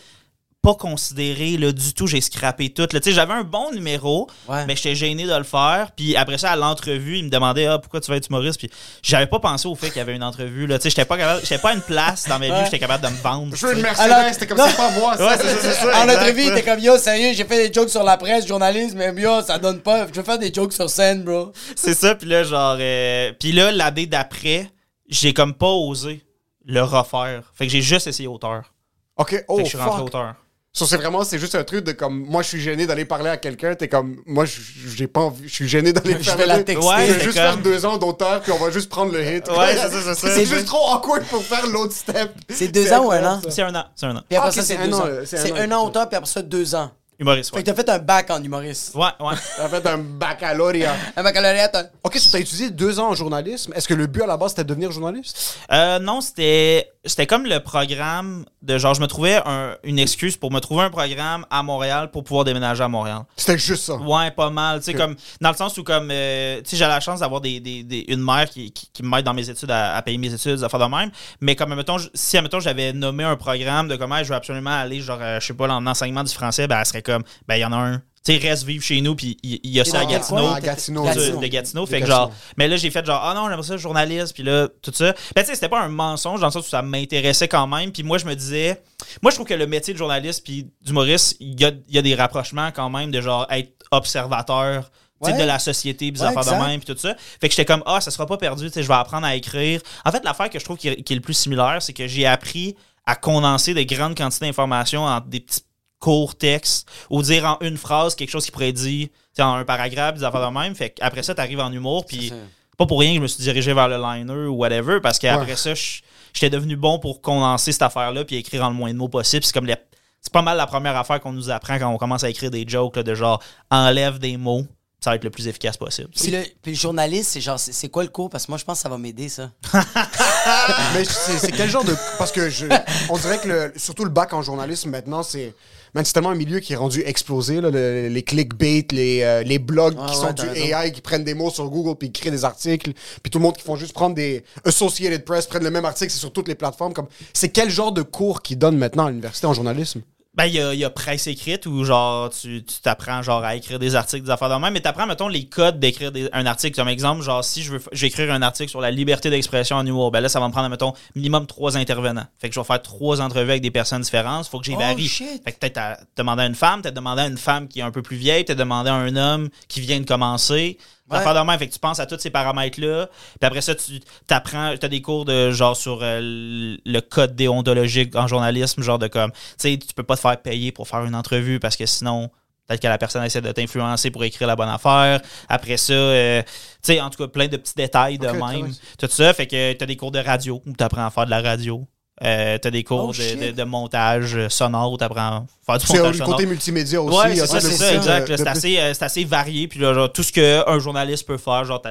Pas considéré là, du tout. J'ai scrappé tout. là. Tu sais, J'avais un bon numéro, Ouais. mais j'étais gêné de le faire. Puis après ça, à l'entrevue, il me demandait ah, pourquoi tu vas être humoriste? Puis j'avais pas pensé au fait qu'il y avait une entrevue. là. Tu sais, J'étais pas, capable- j'étais pas à une place dans ma vie où Ouais. j'étais capable de me vendre. Je veux une. Mercedes, Alors- c'était comme Non. c'est pas moi. Ouais, c'est ça, c'est ça. En entrevue, il était comme yo, sérieux, j'ai fait des jokes sur la presse, journaliste, mais yo, ça donne pas. Je veux faire des jokes sur scène, bro. C'est ça, puis là, genre. euh, puis là, l'année d'après, j'ai comme pas osé le refaire. Fait que j'ai juste essayé auteur. Ok, oh Fait que je suis rentré fuck. auteur. Ça, c'est vraiment, c'est juste un truc de comme, moi, je suis gêné d'aller parler à quelqu'un. T'es comme, moi, je- j'ai pas envie, je suis gêné d'aller Je vais la texter. Ouais, Je vais c'est juste comme- faire deux ans d'auteur, puis on va juste prendre le hit. Ouais, c'est ça, c'est ça. C'est juste trop awkward pour faire l'autre step. C'est deux ans ou un an? C'est un an. C'est un an. Puis après Ah, ça, c'est deux un ans. an, euh, c'est un an. un an auteur, puis après ça, deux ans. Humoriste, Fait que t'as fait un bac en humoriste. Ouais, ouais. T'as fait un baccalauréat. Un baccalauréat, t'as- Ok, so t'as étudié deux ans en journalisme. Est-ce que le but à la base c'était de devenir journaliste? Euh, non, c'était c'était comme le programme de genre, je me trouvais un- une excuse pour me trouver un programme à Montréal pour pouvoir déménager à Montréal. C'était juste ça. Ouais, pas mal. Tu sais, comme, dans le sens où, comme, euh, tu sais, j'ai la chance d'avoir des, des- des- une mère qui, qui, qui m'aide dans mes études, à, à payer mes études, à faire de même. Mais comme, mettons, si, admettons, j'avais nommé un programme de comment je veux absolument aller, genre, euh, je sais pas, en enseignement du français, ben, elle serait comme, ben, il y en a un. Tu sais, reste vivre chez nous, puis il y, a ça à Gatineau. À Gatineau. de- Gatineau. de Gatineau. Fait que Gatineau. genre, mais là, j'ai fait genre, ah non, j'aimerais ça journaliste, puis là, tout ça. Ben, tu sais, c'était pas un mensonge dans le sens où ça m'intéressait quand même. Puis moi, je me disais, moi, je trouve que le métier de journaliste puis d'humoriste, il y a, il y a des rapprochements quand même de genre être observateur. Ouais. de la société, des Ouais, affaires exact. de même, puis tout ça. Fait que j'étais comme, ah, ça sera pas perdu, tu sais, je vais apprendre à écrire. En fait, l'affaire que je trouve qui est, qui est le plus similaire, c'est que j'ai appris à condenser des grandes quantités d'informations en des petits courts textes, ou dire en une phrase quelque chose qui pourrait dire, tu sais, en un paragraphe, des affaires de même. Fait qu'après ça, t'arrives en humour, puis pas pour rien que je me suis dirigé vers le liner ou whatever, parce qu'après Ouais. ça, je- j'étais devenu bon pour condenser cette affaire-là puis écrire en le moins de mots possible. C'est comme les- c'est pas mal la première affaire qu'on nous apprend quand on commence à écrire des jokes, là, de genre enlève des mots, ça va être le plus efficace possible. Puis le, puis le journaliste, c'est genre, c'est quoi le cours? Parce que moi, je pense que ça va m'aider, ça. Mais c'est c'est quel genre de. Parce que je, on dirait que le- surtout le bac en journalisme maintenant, c'est. Man, c'est tellement un milieu qui est rendu explosé. Là, le- les clickbait, les, euh, les blogs Ah qui ouais, sont t'as du raison. AI, qui prennent des mots sur Google puis qui créent des articles. Puis tout le monde qui font juste prendre des. Associated Press, prennent le même article, c'est sur toutes les plateformes. Comme... C'est quel genre de cours qu'ils donnent maintenant à l'université en journalisme? Ben, il y a, y a presse écrite où, genre, tu tu t'apprends, genre, à écrire des articles, des affaires de même, mais t'apprends, mettons, les codes d'écrire un article. Comme exemple, genre, si je veux, f- je vais écrire un article sur la liberté d'expression en humour, ben là, ça va me prendre, mettons, minimum trois intervenants. Fait que je vais faire trois entrevues avec des personnes différentes. Faut que j'y Oh, varie. shit. Fait que peut-être t'as demandé à une femme, t'as demandé à une femme qui est un peu plus vieille, t'as demandé à un homme qui vient de commencer. Affaire de même, fait que tu penses à tous ces paramètres-là. Puis après ça, tu t'apprends, t'as des cours de genre sur euh, le code déontologique en journalisme, genre de comme, tu sais, tu peux pas te faire payer pour faire une entrevue parce que sinon, peut-être que la personne essaie de t'influencer pour écrire la bonne affaire. Après ça, euh, tu sais, en tout cas, plein de petits détails de même. Tout ça, fait que t'as des cours de radio où t'apprends à faire de la radio. Euh, t'as des cours Oh, de, shit. de- de montage euh, sonore où t'apprends à faire du C'est montage le sonore. côté multimédia aussi. Ouais, c'est ça, ça, exact. de C'est assez, euh, assez varié. Puis là, genre, tout ce qu'un journaliste peut faire, genre,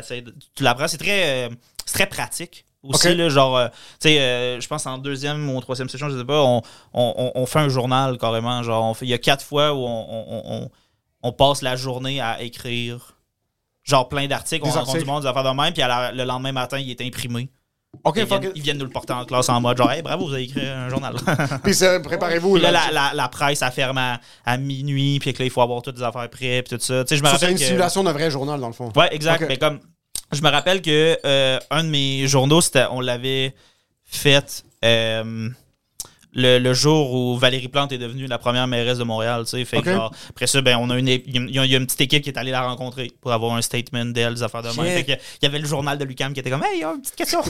tu l'apprends. C'est très, euh, très pratique. Aussi, là, genre, euh, tu sais, euh, je pense en deuxième ou en troisième session, je sais pas, on, on, on- fait un journal carrément. Genre, il y a quatre fois où on, on, passe la journée à écrire, genre, plein d'articles. On rencontre du monde, des affaires de même. Puis la- le lendemain matin, il est imprimé. Ok, ils, viennent, it. ils viennent nous le porter en classe en mode genre, hey, bravo, vous avez écrit un journal. Puis c'est- préparez-vous. Puis là, la, la, la presse, elle ferme à, à minuit, puis que là, il faut avoir toutes les affaires prêtes, puis tout ça. Tu sais, je me Ça, c'est une que... simulation d'un vrai journal, dans le fond. Ouais, exact. Mais comme, je me rappelle que euh, un de mes journaux, c'était, on l'avait fait euh, le, le jour où Valérie Plante est devenue la première mairesse de Montréal. Tu sais, fait que Ok. genre, après ça, ben, on a une, il y a, il y a une petite équipe qui est allée la rencontrer pour avoir un statement d'elle, des affaires de même. Que, il y avait le journal de Lucam qui était comme, hey, il y a une petite question.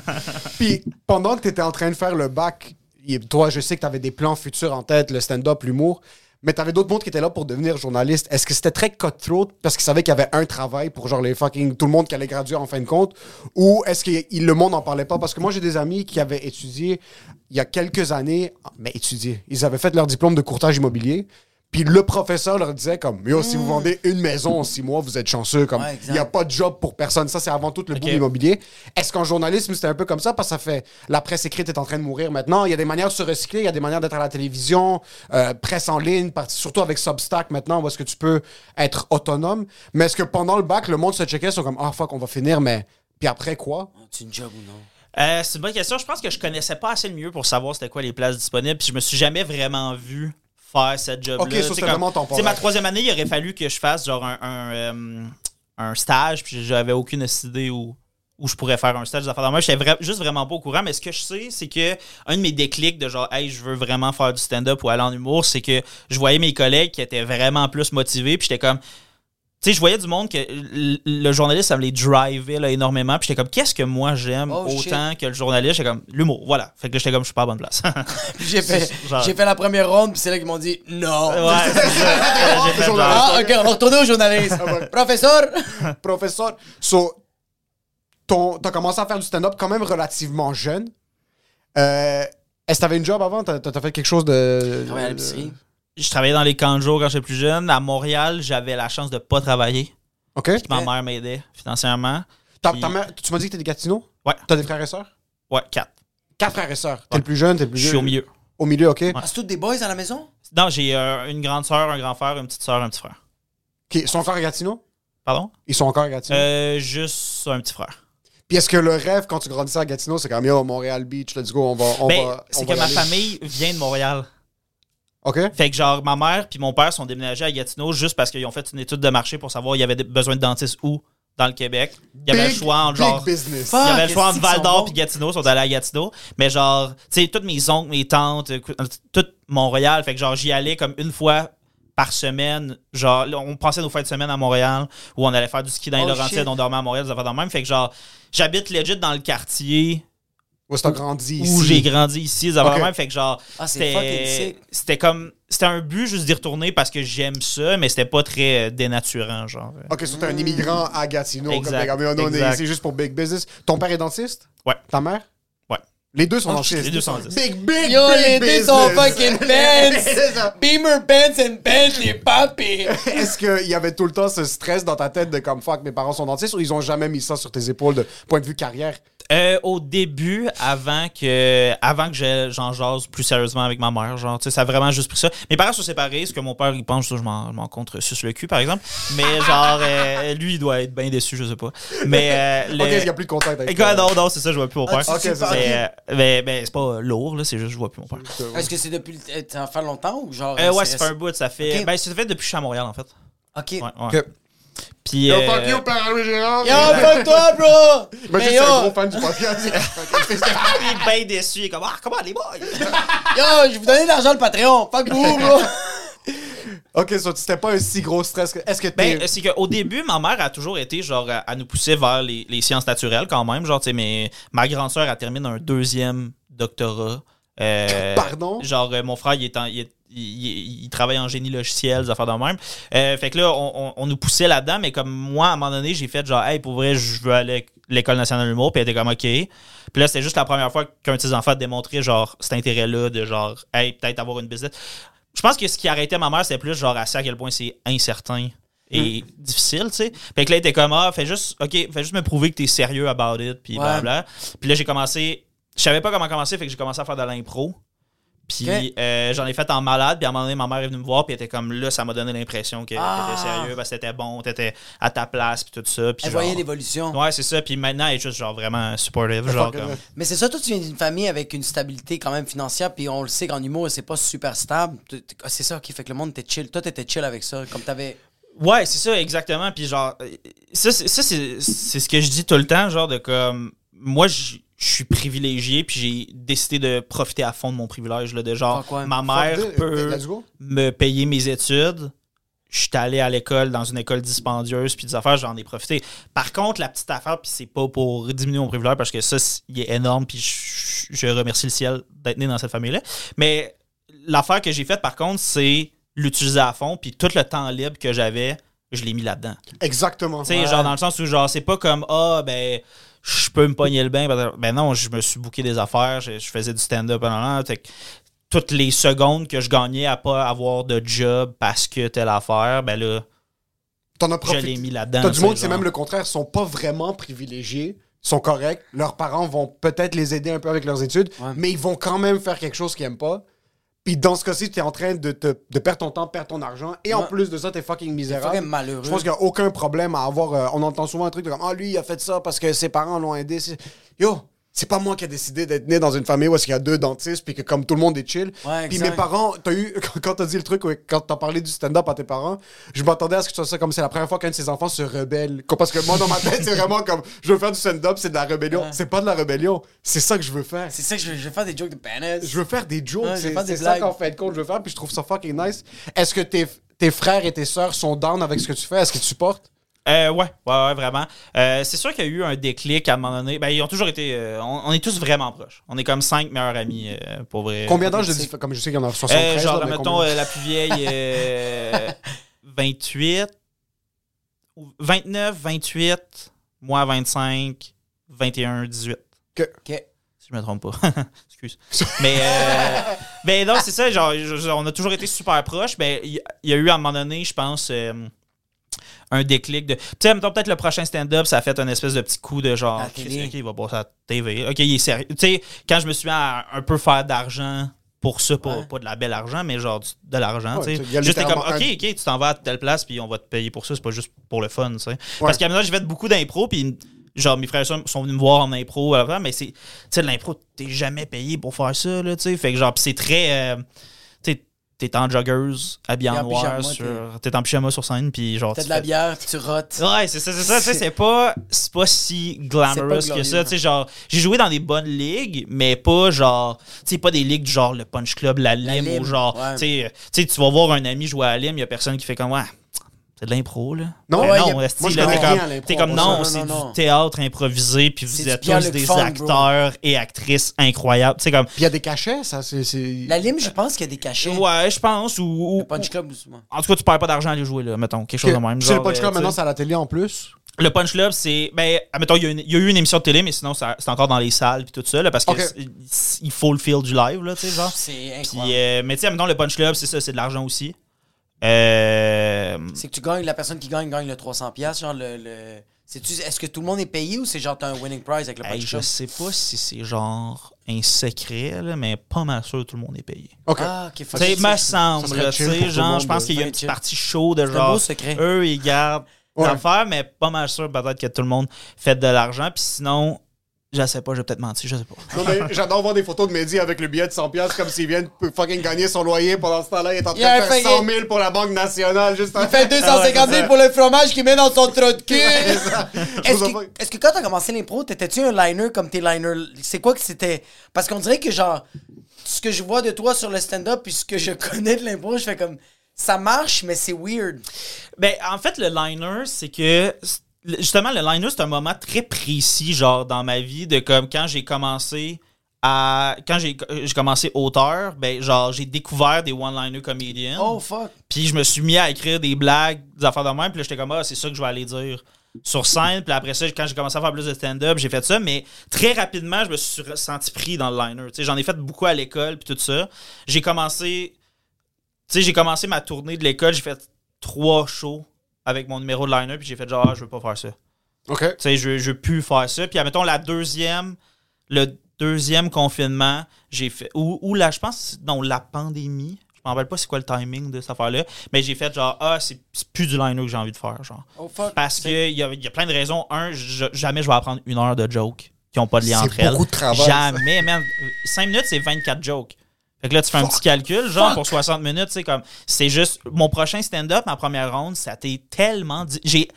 Puis pendant que tu étais en train de faire le bac, toi, je sais que tu avais des plans futurs en tête, le stand-up, l'humour, mais tu avais d'autres mondes qui étaient là pour devenir journaliste. Est-ce que c'était très cutthroat parce qu'ils savaient qu'il y avait un travail pour genre les fucking tout le monde qui allait graduer en fin de compte? Ou est-ce que le monde n'en parlait pas? Parce que moi j'ai des amis qui avaient étudié il y a quelques années, mais étudié, ils avaient fait leur diplôme de courtage immobilier. Puis le professeur leur disait comme yo si vous vendez une maison en six mois vous êtes chanceux comme il n'y a pas de job pour personne ça c'est avant tout le boom Ok. immobilier est-ce qu'en journalisme c'était un peu comme ça? Parce que ça fait la presse écrite est en train de mourir maintenant il y a des manières de se recycler il y a des manières d'être à la télévision euh, presse en ligne surtout avec Substack maintenant où est-ce que tu peux être autonome mais est-ce que pendant le bac le monde se checkait sur comme ah fuck on va finir mais puis après quoi? C'est une job ou non? Euh, c'est une bonne question. Je pense que je connaissais pas assez le mieux pour savoir c'était quoi les places disponibles. Puis je me suis jamais vraiment vu faire cette job-là. Ok, ça, Tu comme- vraiment tu sais, temporaire. ma troisième année, il aurait fallu que je fasse genre un, un, euh, un stage, puis j'avais aucune idée où, où je pourrais faire un stage d'affaires dans moi. J'étais vra- juste vraiment pas au courant, mais ce que je sais, c'est que un de mes déclics de genre, hey, je veux vraiment faire du stand-up ou aller en humour, c'est que je voyais mes collègues qui étaient vraiment plus motivés, puis j'étais comme. Tu sais, je voyais du monde que le, journaliste, ça me les drivait là, énormément. Puis j'étais comme, qu'est-ce que moi j'aime Oh, shit. autant que le journaliste? J'étais comme, l'humour, voilà. Fait que j'étais comme, je suis pas à bonne place. J'ai fait, Genre- fait la première ronde, puis c'est là qu'ils m'ont dit non. ouais, fait genre- Ah, ok, on va retourner au journaliste. Professeur, Professeur. So, ton- t'as commencé à faire du stand-up quand même relativement jeune. Euh, Est-ce que t'avais une job avant? T'as t'as fait quelque chose de. à l'épicerie. Je travaillais dans les camps de jour quand j'étais plus jeune. À Montréal, j'avais la chance de pas travailler. OK. Ma mère m'aidait financièrement. Ta- Puis- ta mère- tu m'as dit que t'es des Gatineau? Ouais. T'as des frères et sœurs? Ouais, quatre. Quatre frères et sœurs. T'es le plus jeune, t'es le plus Je suis au milieu. Au milieu, OK. Ah, c'est tous des boys à la maison? Non, j'ai euh, une grande sœur, un grand frère, une petite sœur, un petit frère. OK. Ils sont encore à Gatineau? Pardon? Ils sont encore à Gatineau? Euh, juste un petit frère. Puis est-ce que le rêve, quand tu grandissais à Gatineau, c'est comme, yo, Montréal Beach, let's go, on va. On Ben, va c'est que y ma aller? famille vient de Montréal. OK? Fait que genre, ma mère puis mon père sont déménagés à Gatineau juste parce qu'ils ont fait une étude de marché pour savoir il y avait besoin de dentistes où dans le Québec. Il y avait Big- le choix entre genre. business. Il y avait le choix entre Val d'Or puis Gatineau, ils sont allés à Gatineau. Mais genre, tu sais, toutes mes oncles, mes tantes, euh, tout Montréal. Fait que genre, j'y allais comme une fois par semaine. Genre, là, on passait nos fêtes de semaine à Montréal où on allait faire du ski dans les Oh, Laurentides, on dormait à Montréal, des affaires dans le même. Fait que genre, j'habite legit dans le quartier Où que t'as grandi où ici? j'ai grandi ici, des affaires Ok. dans le même. Fait que genre, Ah, c'était comme, c'était un but juste d'y retourner parce que j'aime ça, mais c'était pas très euh, dénaturant, genre. OK, so t'es un immigrant à Gatineau. Exact, Comme, comme, on est ici juste pour big business. Ton père est dentiste? Ouais. Ta mère? Ouais. Les deux sont Oh, dentistes. les deux sont dentistes. Big, big, Yo, big les deux business. sont fucking ça. pants. Beamer pants and Bentley, papi. Est-ce qu'il y avait tout le temps ce stress dans ta tête de comme fuck, mes parents sont dentistes ou ils ont jamais mis ça sur tes épaules de point de vue carrière? Euh, au début, avant que, avant que je- j'en jase plus sérieusement avec ma mère, genre, tu sais, ça a vraiment juste pris ça. Mes parents sont séparés, ce que mon père, il pense, je m'en, je m'en contre sur le cul, par exemple. Mais genre, euh, lui, il doit être bien déçu, je sais pas. Mais, euh, le- Ok, il n'y a plus de contact avec Écoute, non, non, c'est ça, je vois plus mon Ah, père. mais, euh, mais, mais c'est pas lourd, là, c'est juste, je vois plus mon père. Est-ce que c'est depuis. le- Ça fait longtemps ou genre. Euh, ouais, c'est ça fait un bout, ça fait. Ben, ça fait depuis que je suis à Montréal, en fait. Ok. Ouais, ouais. Ok. Puis. Yo, euh, fuck you, Louis Gérard. Yo, fuck toi, bro! Mais je suis un gros yo, fan du podcast. il est bien déçu, il est comme, ah, comment les boys? yo, je vous donnais de l'argent le Patreon. Fuck vous, bro! ok, so c'était pas un si gros stress. que- Est-ce que t'es. Ben, c'est qu'au début, ma mère a toujours été genre à, nous pousser vers les, les sciences naturelles quand même. Genre, tu sais, mais ma grande sœur, elle termine un deuxième doctorat. Euh, Pardon? Genre, euh, mon frère, il, est en- il, est- il- il- il travaille en génie logiciel, des affaires de même. Euh, fait que là, on, on- on nous poussait là-dedans, mais comme moi, à un moment donné, j'ai fait genre, hey, pour vrai, je veux aller à l'École nationale de l'humour, puis elle était comme, OK. Puis là, c'était juste la première fois qu'un de ses enfants a démontré, genre, cet intérêt-là de genre, hey, peut-être avoir une business. Je pense que ce qui arrêtait ma mère, c'était plus genre, à quel point c'est incertain et difficile, tu sais. Fait que là, elle était comme, ah, fais juste, OK, fais juste me prouver que t'es sérieux about it, puis Ouais. blablabla. Puis là, j'ai commencé, je savais pas comment commencer, fait que j'ai commencé à faire de l'impro. Puis euh, j'en ai fait en malade, puis à un moment donné, ma mère est venue me voir, puis elle était comme là, ça m'a donné l'impression que Ah. t'étais sérieux, parce que t'étais bon, t'étais à ta place, puis tout ça. Puis Elle genre- voyait l'évolution. Ouais, c'est ça. Puis maintenant, elle est juste genre vraiment supportive. Genre comme. Mais c'est ça, toi, tu viens d'une famille avec une stabilité quand même financière, puis on le sait qu'en humour, c'est pas super stable. Ah, C'est ça qui fait que le monde était chill. Toi, t'étais chill avec ça, comme t'avais. Ouais, c'est ça, exactement. Puis genre, euh, ça, c'est, ça, c'est, c'est ce que je dis tout le temps, genre de comme, moi, je je suis privilégié, puis j'ai décidé de profiter à fond de mon privilège, là, de genre, ma mère peut me payer mes études. Je suis allé à l'école dans une école dispendieuse, puis des affaires, j'en ai profité. Par contre, la petite affaire, puis c'est pas pour diminuer mon privilège, parce que ça, c'est- il est énorme, puis je, je remercie le ciel d'être né dans cette famille-là. Mais l'affaire que j'ai faite, par contre, c'est l'utiliser à fond, puis tout le temps libre que j'avais, je l'ai mis là-dedans. Exactement. Tu sais, genre dans le sens où, genre, c'est pas comme, ah, ben, je peux me pogner le bain. Ben, Ben non, je me suis booké des affaires, je, je faisais du stand-up pendant toutes les secondes que je gagnais à pas avoir de job parce que telle affaire, ben là, T'en as je l'ai mis là-dedans. T'as du monde, c'est même le contraire, sont pas vraiment privilégiés, sont corrects. Leurs parents vont peut-être les aider un peu avec leurs études, Ouais. mais ils vont quand même faire quelque chose qu'ils aiment pas. Puis dans ce cas-ci, tu es en train de, te- de perdre ton temps, perdre ton argent, et en plus de ça, t'es fucking misérable. fucking malheureux. Je pense qu'il n'y a aucun problème à avoir. euh, on entend souvent un truc de comme Ah, lui, il a fait ça parce que ses parents l'ont aidé. Yo, c'est pas moi qui ai décidé d'être né dans une famille où est-ce qu'il y a deux dentistes puis que comme tout le monde est chill. Ouais, puis mes parents, t'as eu quand t'as dit le truc, quand t'as parlé du stand-up à tes parents, je m'attendais à ce que tu fasses ça comme c'est la première fois qu'un de ses enfants se rebelle. Parce que moi dans ma tête c'est vraiment comme je veux faire du stand-up, c'est de la rébellion. C'est pas de la rébellion, c'est ça que je veux faire. C'est ça que je vais faire des jokes de bananas. Je veux faire des jokes, Ouais, c'est ça qu'en fin de compte je veux faire, puis je trouve ça fucking nice. Est-ce que tes, tes frères et tes sœurs sont down avec ce que tu fais? Est-ce qu'ils te supportent? Euh, ouais, ouais, ouais, vraiment. Euh, c'est sûr qu'il y a eu un déclic à un moment donné. Ben, ils ont toujours été. euh, on, on est tous vraiment proches. On est comme cinq meilleurs amis, euh, pour vrai. Combien d'âge de dif- Comme je sais qu'il y en a 73. Euh, genre, là, mais mettons, combien? euh, la plus vieille, euh, 28, ou 29, 28, moi 25, 21, 18. Ok. Si je me trompe pas. Excuse. Mais, euh, ben non, c'est ça, genre, on a toujours été super proches. Ben, il y, il y a eu à un moment donné, je pense, euh, un déclic de. Tu sais, mettons, peut-être le prochain stand-up, ça a fait un espèce de petit coup de genre, ok, il va passer à la TV. Ok, il est sérieux. Tu sais, quand je me suis mis à un peu faire d'argent pour ça, pas, Ouais. pas de la belle argent, mais genre de l'argent, Ouais. Juste comme, ok, ok, tu t'en vas à telle place, puis on va te payer pour ça, c'est pas juste pour le fun, tu sais. Ouais. Parce qu'à moment, j'ai fait beaucoup d'impro, puis genre, mes frères et sœurs sont venus me voir en impro mais c'est, tu sais, l'impro, t'es jamais payé pour faire ça, là, tu sais. Fait que genre, c'est très, euh, t'es en joggeuse, habillé T'es en en noir, t'es en pyjama sur scène, puis genre, T'as de la bière, puis tu rotes. Ouais, c'est ça, c'est ça. Tu sais, c'est pas, pas si glamorous que ça. Tu sais, genre, j'ai joué dans des bonnes ligues, mais pas genre, tu sais, pas des ligues du genre le Punch Club, la Lime, ou genre, ouais. tu sais, tu sais, tu vas voir un ami jouer à la Lime, il y a personne qui fait comme, ouais, c'est de l'impro, là. Non, Ben ouais, non, a- moi, je là, connais t'es rien comme- comme, non, c'est Non, non, non. du théâtre improvisé, puis C'est vous êtes tous des bro. acteurs et actrices incroyables. Sais, comme, Puis il y a des cachets, ça, c'est. c'est- La lime, je pense qu'il y a des cachets. ouais, je pense, ou, ou- Le Punch Club, souvent. en tout cas, tu perds pas d'argent à aller jouer, là, mettons, quelque chose de même. C'est le genre, Punch euh, Club maintenant, c'est à la télé en plus? Le Punch Club, c'est. Ben, admettons, il y, a y eu une émission de télé, mais sinon, c'est encore dans les salles puis tout ça, là, parce que Ok. c'est- il faut le feel du live, là, tu sais, genre. C'est Puis, incroyable. euh, mais tu sais, admettons, le Punch Club, c'est ça, c'est de l'argent aussi. Euh, C'est que tu gagnes, la personne qui gagne gagne le 300$, piastres, genre le. le... C'est-tu- Est-ce que tout le monde est payé ou c'est genre t'as un winning prize avec le hey, je sais pas si c'est genre un secret, là, mais pas mal sûr que tout le monde est payé. Ok. Ah, ok, fuck Tu sais, it, me c'est- semble, chill genre, je pense qu'il y a une petite chill. partie chaud de un genre. beau secret. Eux, ils gardent Ouais. l'affaire, mais pas mal sûr peut-être que tout le monde fait de l'argent, puis sinon, je sais pas, j'ai peut-être menti, je sais pas. Non, mais j'adore voir des photos de Mehdi avec le billet de 100$ piastres comme s'il vient de fucking gagner son loyer. Pendant ce temps-là, il est en train de fait- faire 100 000 pour la Banque nationale. Juste Il fait 250 000 pour le fromage qu'il met dans son trou de cul. Est-ce que, est-ce que quand t'as commencé l'impro, t'étais-tu un liner comme tes liners? C'est quoi que c'était? Parce qu'on dirait que genre, ce que je vois de toi sur le stand-up puis ce que je connais de l'impro, je fais comme, ça marche, mais c'est weird. Ben, en fait, le liner, c'est que. Justement, le liner, c'est un moment très précis, genre, dans ma vie, de comme quand j'ai commencé à. Quand j'ai commencé auteur, ben, genre, j'ai découvert des one-liner comédiens. Oh fuck. Puis je me suis mis à écrire des blagues, des affaires de même. Puis là, j'étais comme, ah, c'est ça que je vais aller dire sur scène. Puis après ça, quand j'ai commencé à faire plus de stand-up, j'ai fait ça. Mais très rapidement, je me suis senti pris dans le liner. Tu sais, j'en ai fait beaucoup à l'école, puis tout ça. J'ai commencé. Tu sais, j'ai commencé ma tournée de l'école, j'ai fait trois shows avec mon numéro de liner, puis j'ai fait genre, ah, je veux pas faire ça. OK. Tu sais, je, je veux plus faire ça. Puis, admettons, la deuxième, le deuxième confinement, j'ai fait. Ou, ou là, je pense, non, la pandémie. Je me rappelle pas c'est quoi le timing de cette affaire-là. Mais j'ai fait genre, ah, c'est plus du liner que j'ai envie de faire, genre. Oh fuck. Parce qu'il y a, y a plein de raisons. Un, je- jamais je vais apprendre une heure de jokes qui ont pas de lien entre elles. beaucoup de travail, Jamais, man. 5 minutes, c'est 24 jokes. Fait que là, tu fais un petit calcul, genre, pour 60 minutes, c'est comme. C'est juste. Mon prochain stand-up, ma première ronde, ça t'est tellement. di- J'ai,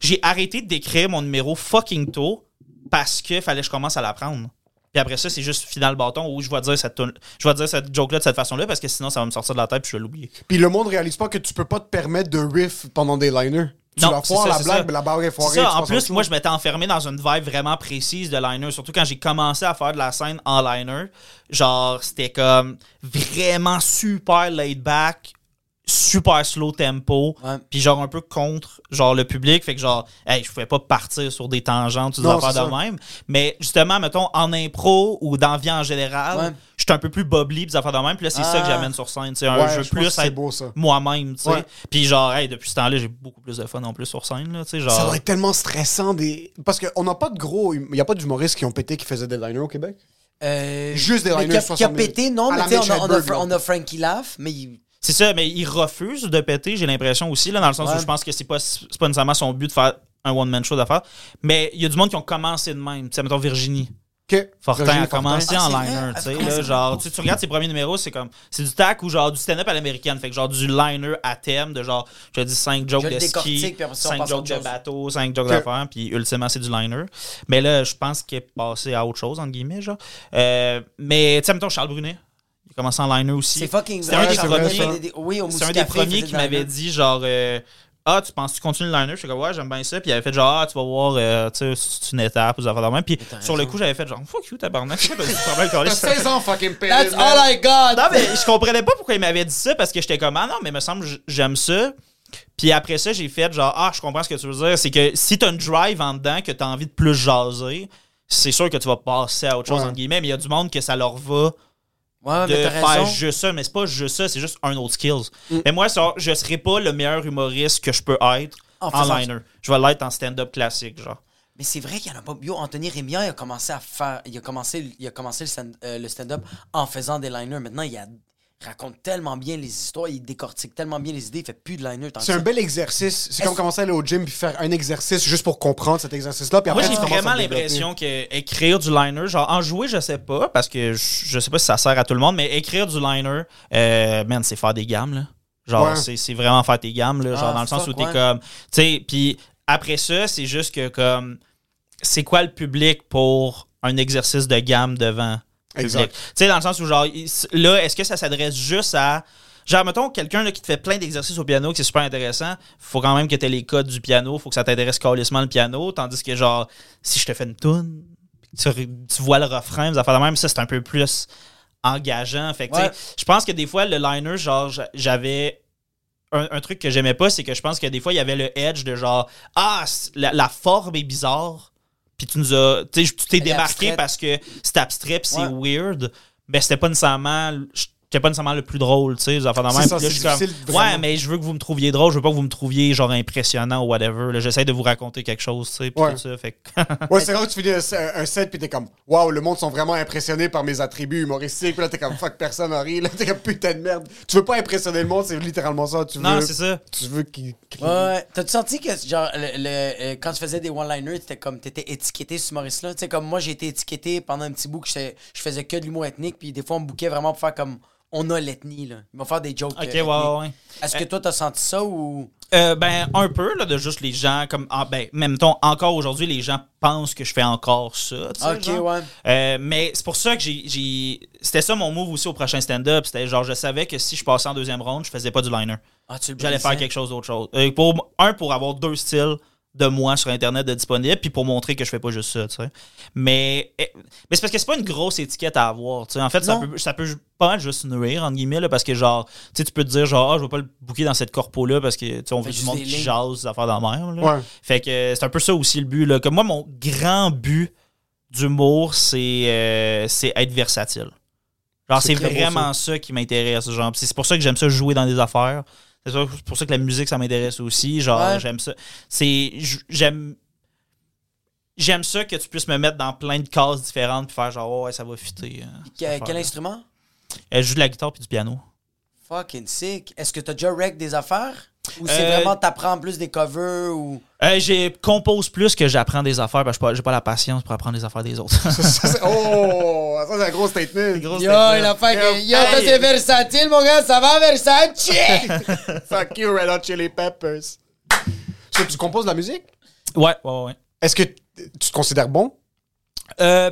j'ai arrêté d'écrire mon numéro fucking tôt parce que fallait que je commence à l'apprendre. Puis après ça, c'est juste final bâton où je vais dire cette, je vais dire cette joke-là de cette façon-là parce que sinon, ça va me sortir de la tête puis je vais l'oublier. Puis le monde réalise pas que tu peux pas te permettre de riff pendant des liners. Tu Non, vas ça, la blague, mais la barre est foirée. Ça, en plus, moi, je m'étais enfermé dans une vibe vraiment précise de liner. Surtout quand j'ai commencé à faire de la scène en liner. Genre, c'était comme vraiment super laid back, super slow tempo. Puis genre un peu contre genre le public. Fait que genre, hey, je pouvais pas partir sur des tangentes des Non, affaires de ça. même. Mais justement, mettons, en impro ou dans vie en général, Ouais. j'étais un peu plus bubbly, pis des affaires de même. Puis là, c'est ça que Ah. j'amène sur scène. C'est un Ouais, jeu je plus être beau, ça. moi-même, tu sais. Puis genre, hey, depuis ce temps-là, j'ai beaucoup plus de fun en plus sur scène, là, tu sais. Genre... Ça doit être tellement stressant. Des... Parce qu'on n'a pas de gros. Il n'y a pas d'humoristes qui ont pété qui faisaient des liners au Québec? Euh, Juste des liners qui a, 60 qui a 000. pété, non, mais la tu sais, on, a- on, a, on a Frankie Laugh, mais il- C'est ça, mais il refuse de péter, j'ai l'impression aussi, là, dans le sens Ouais. où je pense que c'est pas, c'est pas nécessairement son but de faire un one-man show d'affaires. Mais il y a du monde qui ont commencé de même. Tu sais, mettons Virginie. Que Fortin a commencé Ah, en vrai? liner, tu sais, Ah, là, genre, tu, tu regardes ses premiers numéros, c'est comme, c'est du tac ou genre du stand-up à l'américaine, fait que genre du liner à thème, de genre, je te dis 5 jokes Je de ski, puis après ça, on 5 passe à jokes de bateau, 5 jokes d'affaires, puis ultimement c'est du liner. Mais là, je pense qu'il est passé à autre chose, entre guillemets, genre. Euh, mais, tu sais, mettons, Charles Brunet, commencé en liner aussi. C'est fucking C'est un des premiers, Oui, au un des premiers qui m'avait dit genre euh, ah tu penses que tu continues le liner je suis comme ouais j'aime bien ça puis il avait fait genre ah tu vas voir euh, tu sais c'est une étape ou des affaires de même puis sur le coup j'avais fait genre fuck you tabarnak t'as dit problème, câlisse? T'as 16 ans, fucking That's pénis. all I got! non mais je comprenais pas pourquoi il m'avait dit ça parce que j'étais comme ah non mais me semble j'aime ça puis après ça j'ai fait genre ah je comprends ce que tu veux dire c'est que si t'as une drive en dedans que t'as envie de plus jaser c'est sûr que tu vas passer à autre chose Ouais. entre guillemets mais il y a du monde que ça leur va Ouais, de mais faire juste ça, mais c'est pas juste ça, c'est juste un autre skills. Mm. Mais moi, ça, je serais pas le meilleur humoriste que je peux être En liner. Je vais l'être en stand-up classique, genre. Mais c'est vrai qu'il y en a pas. Yo, Anthony Rémillard, il a commencé à faire. Il a commencé, il a commencé le euh, stand-up en faisant des liners. Maintenant, il, a- il raconte tellement bien les histoires, il décortique tellement bien les idées, il fait plus de que C'est un bel exercice. C'est comme commencer à aller au gym puis faire un exercice juste pour comprendre cet exercice-là. Moi, j'ai vraiment l'impression que écrire du liner, genre en jouer, je sais pas, parce que je, sais pas si ça sert à tout le monde, mais écrire du liner, euh, man, c'est faire des gammes, là. Genre, Ouais. c'est c'est vraiment faire tes gammes, là. Genre, Ah, dans le sens où t'es ouais. comme. Tu sais, puis après ça, c'est juste que, comme. C'est quoi le public pour un exercice de gamme devant? Exact. Tu sais, dans le sens où, genre, là, est-ce que ça s'adresse juste à. Genre, mettons, quelqu'un qui te fait plein d'exercices au piano, que c'est super intéressant, faut quand même que tu aies les codes du piano, faut que ça t'intéresse calissement le piano, tandis que, genre, si je te fais une toune, tu, tu vois le refrain, vous affaires de même, ça, c'est un peu plus engageant. Fait que, tu sais, Ouais. je pense que des fois, le liner, genre, j'a- j'avais. Un, un truc que j'aimais pas, c'est que je pense que des fois, il y avait le edge de genre, ah, la forme est bizarre. Puis tu nous as. Tu t'es démarqué parce que c'est abstrait puis c'est Ouais. weird. Mais c'était pas nécessairement. J'étais pas nécessairement le plus drôle, tu sais, des affaires de C'est même. ça, Puis là, c'est je suis comme, difficile, ouais, mais je veux que vous me trouviez drôle, je veux pas que vous me trouviez genre impressionnant ou whatever. là. J'essaie de vous raconter quelque chose, tu sais, puis Ouais. tout ça. Fait que- Ouais, c'est rare que tu finis un, un set puis t'es comme Waouh, le monde sont vraiment impressionnés par mes attributs humoristiques. Puis là, t'es comme Fuck, personne n'a ri. Là, t'es comme putain de merde. Tu veux pas impressionner le monde, c'est littéralement ça. Tu non, veux, c'est ça. Tu veux qu'ils. qu'ils- Ouais. T'as-tu senti que, genre, le, le- euh, quand tu faisais des one-liners, t'étais comme, t'étais étiqueté ce humoriste-là? Tu sais, comme moi, j'ai été étiqueté pendant un petit bout que je faisais que de l'humour ethnique, puis des fois, on me bouquait vraiment pour faire comme, on a l'ethnie, là. Ils vont faire des jokes. Ok, euh, ouais. Est-ce que toi, t'as senti ça ou? Euh, ben, un peu, là, de juste les gens, comme, ah, ben, même temps, encore aujourd'hui, les gens pensent que je fais encore ça, Ok, genre. ouais. Euh, mais c'est pour ça que j'ai-. C'était ça mon move aussi au prochain stand-up. C'était genre, je savais que si je passais en deuxième ronde, je faisais pas du liner. Ah, tu le J'allais faire quelque chose d'autre chose. Euh, pour, un, pour avoir deux styles de moi sur Internet de disponible, puis pour montrer que je fais pas juste ça, tu sais. Mais, eh, mais c'est parce que c'est pas une grosse étiquette à avoir, tu sais. En fait, ça peut, ça peut pas mal juste nuire, entre guillemets, là, parce que genre, tu sais, tu peux te dire, genre, ah, je vais pas le booker dans cette corpo-là parce que, tu sais, on veut du monde qui jase, des affaires dans la mer, là. Ouais. Fait que c'est un peu ça aussi le but, là. Comme moi, mon grand but d'humour, c'est euh, être versatile. Genre, C'est vraiment ça. qui m'intéresse. Genre, c'est pour ça que j'aime ça jouer dans des affaires. C'est pour ça que la musique, ça m'intéresse aussi. Genre, Ouais. j'aime ça. C'est. J'aime. J'aime ça que tu puisses me mettre dans plein de cases différentes puis faire genre, oh, ouais, ça va fitter. euh, Que- quel instrument? Euh, Je joue de la guitare puis du piano. Fucking sick. Est-ce que t'as déjà rec des affaires? Ou c'est Euh, vraiment t'apprends plus des covers ou. Euh, j'ai compose plus que j'apprends des affaires parce que j'ai pas- la patience pour apprendre des affaires des autres. Ça, oh, ça, c'est un gros statement. Gros Yo, statement. il a fait que. Yo, Hey. c'est versatile, mon gars, ça va, Versace? Fuck you, Red Hot Chili Peppers. Est-ce que tu composes de la musique? Ouais, ouais, ouais. Est-ce que tu te considères bon? Euh,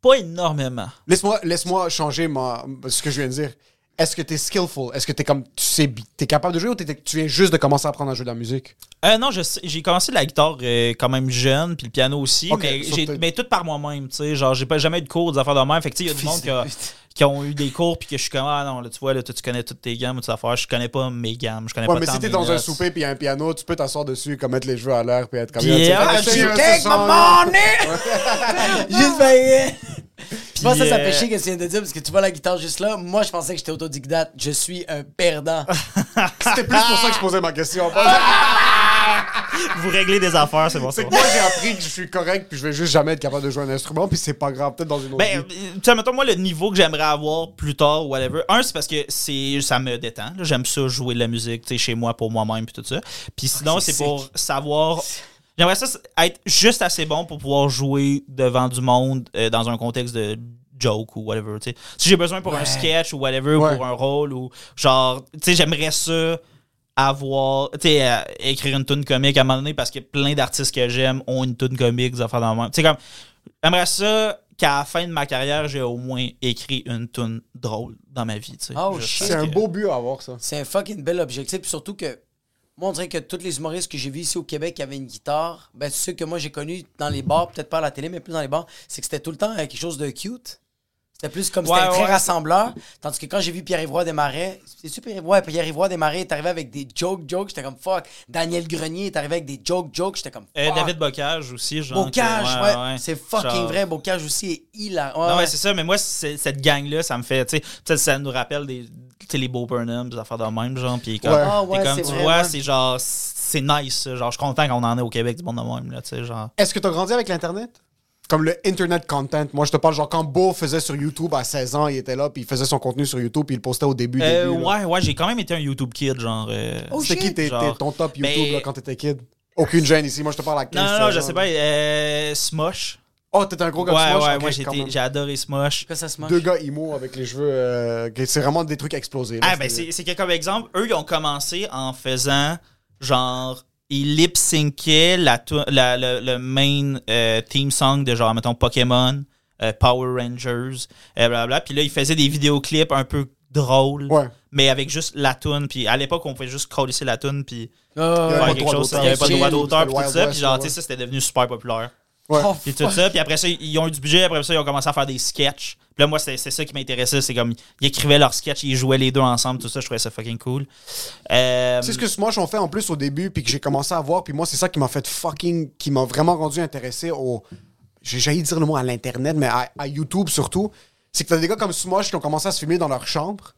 pas énormément. Laisse-moi laisse changer ma, ce que je viens de dire. Est-ce que t'es skillful? Est-ce que t'es comme, tu sais, t'es capable de jouer ou t'es- tu viens juste de commencer à apprendre à jouer de la musique? Euh, non, j'ai commencé la guitare euh, quand même jeune, puis le piano aussi, mais, mais tout par moi-même, tu sais. Genre, j'ai pas jamais eu de cours, des affaires de même. Fait que, tu sais, il y a du monde qui, a- qui ont eu des cours, puis que je suis comme, ah non, là, tu vois, là, tu connais toutes tes gammes, toutes ces affaires. Je connais pas mes gammes, je connais Ouais, pas mais si t'es dans un souper puis il y a un piano, tu peux t'asseoir dessus, comme mettre les cheveux à l'air puis être comme Puis, Yo, tu ah, pense que ça, ça fait chier que tu viens de dire parce que tu vois la guitare juste là. Moi, je pensais que j'étais autodidacte. Je suis un perdant. C'était plus pour ça que je posais ma question. Vous réglez des affaires, c'est bon ça. C'est que moi, j'ai appris que je suis correct puis je vais juste jamais être capable de jouer un instrument puis c'est pas grave, peut-être dans une autre Ben, vie. euh, tu sais, mettons, moi, le niveau que j'aimerais avoir plus tard, whatever. Un, c'est parce que c'est ça me détend. J'aime ça jouer de la musique, tu sais, chez moi, pour moi-même, puis tout ça. Puis sinon, c'est c'est pour savoir. J'aimerais ça être juste assez bon pour pouvoir jouer devant du monde euh, dans un contexte de joke ou whatever. tu sais. Si j'ai besoin pour un sketch ou whatever, Ouais. ou pour un rôle ou genre, tu sais, j'aimerais ça avoir, tu sais, euh, écrire une tune comique à un moment donné parce que plein d'artistes que j'aime ont une tune comique, des affaires dans le même. Tu sais, comme, j'aimerais ça qu'à la fin de ma carrière, j'ai au moins écrit une tune drôle dans ma vie, tu sais. Oh, C'est un beau but à avoir, ça. C'est un fucking bel objectif. Puis surtout que, moi, on dirait que tous les humoristes que j'ai vus ici au Québec qui avaient une guitare, ben, ceux que moi j'ai connus dans les bars, peut-être pas à la télé, mais plus dans les bars, c'est que c'était tout le temps euh, quelque chose de cute. C'était plus comme Ouais, c'était très ouais. rassembleur. Tandis que quand j'ai vu Pierre-Yvroy Desmarais, c'est super Pierre-Yvroy, ouais, Pierre-Yvroy Desmarais est arrivé avec des jokes, jokes, j'étais comme fuck. Daniel Grenier est arrivé avec des jokes, jokes, j'étais comme Euh, fuck. David Bocage aussi, genre. Bocage, que- ouais, c'est fucking Genre- vrai. Bocage aussi est hilarant. Ouais, non, ouais, ouais. c'est ça, mais moi, cette gang-là, ça me fait, tu sais, ça nous rappelle des, sais, les Beau Burnham, des affaires de même, genre, puis comme, Ouais. Ah, puis ouais, comme c'est tu vrai, vois, c'est genre, c'est nice, genre, je suis content qu'on en ait au Québec du monde de même, là, tu sais, genre. Est-ce que tu as grandi avec l'Internet? Comme le Internet content. Moi, je te parle, genre, quand Beau faisait sur YouTube à 16 ans, il était là, puis il faisait son contenu sur YouTube, puis il le postait au début. Euh, début, là. ouais, ouais, j'ai quand même été un YouTube kid, genre. euh, Oh, shit. qui tes- Genre, ton top YouTube ben- là, quand t'étais kid? Aucune gêne ici. Moi, je te parle à 15 Non, non, non, 16 je sais pas, euh, Smosh. Oh, t'étais un gros Ouais, gars de Smosh? ouais, Ok, moi, j'ai adoré Smosh. Que ça. Deux gars emo avec les cheveux. euh, c'est vraiment des trucs explosés. là. Ah, ben, c'est c'est que, comme exemple, eux, ils ont commencé en faisant, genre, ils lip-syncaient la, tou- la- le, le main euh, theme song de, genre, mettons, Pokémon, euh, Power Rangers, blablabla. Puis là, ils faisaient des vidéoclips un peu drôles, Ouais. mais avec juste la tune. Puis à l'époque, on pouvait juste coller la tune, puis Ah, ouais, Ouais, faire quelque chose. Il n'y avait pas de droit d'auteur, tout ça. Puis genre, tu sais, ça, c'était devenu super populaire. Ouais. Oh, Puis tout ça, puis après ça, ils ont eu du budget, après ça, ils ont commencé à faire des sketchs. Puis là, moi, c'est c'est ça qui m'intéressait, c'est comme, ils écrivaient leurs sketchs, ils jouaient les deux ensemble, tout ça, je trouvais ça fucking cool. Euh, C'est ce que Smosh ont fait en plus au début, puis que j'ai commencé à voir, puis moi, c'est ça qui m'a fait fucking. qui m'a vraiment rendu intéressé au. J'ai jailli dire le mot à l'Internet, mais à, à YouTube surtout. C'est que t'as des gars comme Smosh qui ont commencé à se filmer dans leur chambre.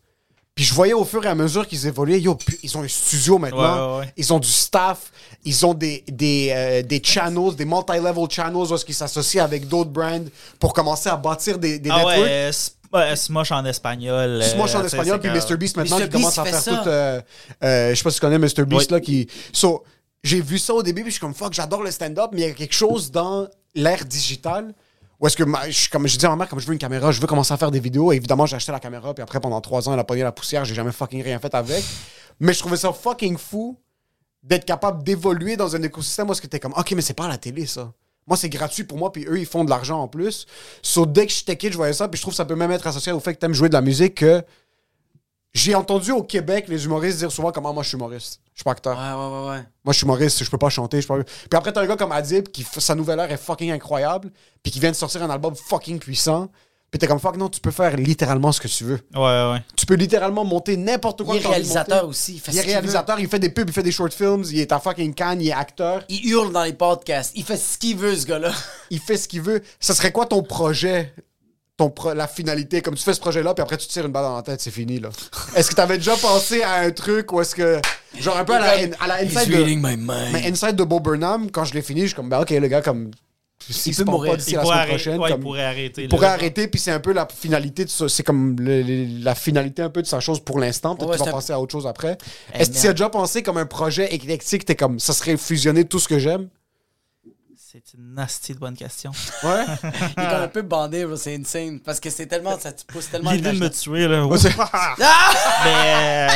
Puis je voyais au fur et à mesure qu'ils évoluaient, yo, ils ont un studio maintenant. Ouais, ouais, ouais. Ils ont du staff. Ils ont des, des, euh, des channels, des multi-level channels où qu'ils s'associent avec d'autres brands pour commencer à bâtir des, des ah networks. ouais, euh, ouais, Smosh en espagnol. euh, Smosh en sais, espagnol, puis comme- Mr. Beast maintenant, Mr. qui commence à faire ça. tout. euh, euh, je sais pas si tu connais Mr. Beast, Oui. là, qui. So, j'ai vu ça au début, puis je suis comme fuck, j'adore le stand-up, mais il y a quelque chose dans l'ère digitale. Où est-ce que, ma- je, comme je dis à ma mère, comme je veux une caméra, je veux commencer à faire des vidéos. Évidemment, j'ai acheté la caméra, puis après, pendant trois ans, elle a pogné la poussière, j'ai jamais fucking rien fait avec. Mais je trouvais ça fucking fou d'être capable d'évoluer dans un écosystème où est-ce que t'es comme, ok, mais c'est pas à la télé, ça. Moi, c'est gratuit pour moi, puis eux, ils font de l'argent en plus. So, dès que j'étais kid, je voyais ça, puis je trouve que ça peut même être associé au fait que t'aimes jouer de la musique, que j'ai entendu au Québec les humoristes dire souvent comment moi je suis humoriste. Je suis pas acteur. Ouais, ouais, ouais, ouais. Moi, je suis humoriste, je peux pas chanter. Je peux. Puis après, t'as un gars comme Adib, qui sa nouvelle heure est fucking incroyable, puis qui vient de sortir un album fucking puissant. Puis t'es comme fuck, non, tu peux faire littéralement ce que tu veux. Ouais, ouais. Tu peux littéralement monter n'importe quoi. Il est réalisateur aussi. Il, fait Il est réalisateur, il fait des pubs, il fait des short films, il est à fucking Cannes, il est acteur. Il hurle dans les podcasts. Il fait ce qu'il veut, ce gars-là. il fait ce qu'il veut. Ça serait quoi ton projet? Ton pro- la finalité, comme tu fais ce projet-là, puis après tu tires une balle dans la tête, c'est fini, là. Est-ce que t'avais déjà pensé à un truc ou est-ce que. Genre un peu à la, à la inside de. my mind. Mais inside de Bob Burnham, quand je l'ai fini, je suis comme, ben ok, le gars, comme. S'il se mourir. pas d'ici la semaine arrêter, prochaine, ouais, il pourrait arrêter. il là. pourrait arrêter, puis c'est un peu la finalité de ça. C'est comme le- le- la finalité un peu de sa chose pour l'instant. Peut-être Ouais, qu'il va penser à autre chose après. Eh, Est-ce que tu as déjà pensé comme un projet éclectique, t'es comme, ça serait fusionner tout ce que j'aime? C'est une nasty de bonne question. Ouais. Il est comme un peu bandé. C'est insane. Parce que c'est tellement. Ça te pousse tellement. L'idée de me tuer, là. Ouais, c'est- Mais.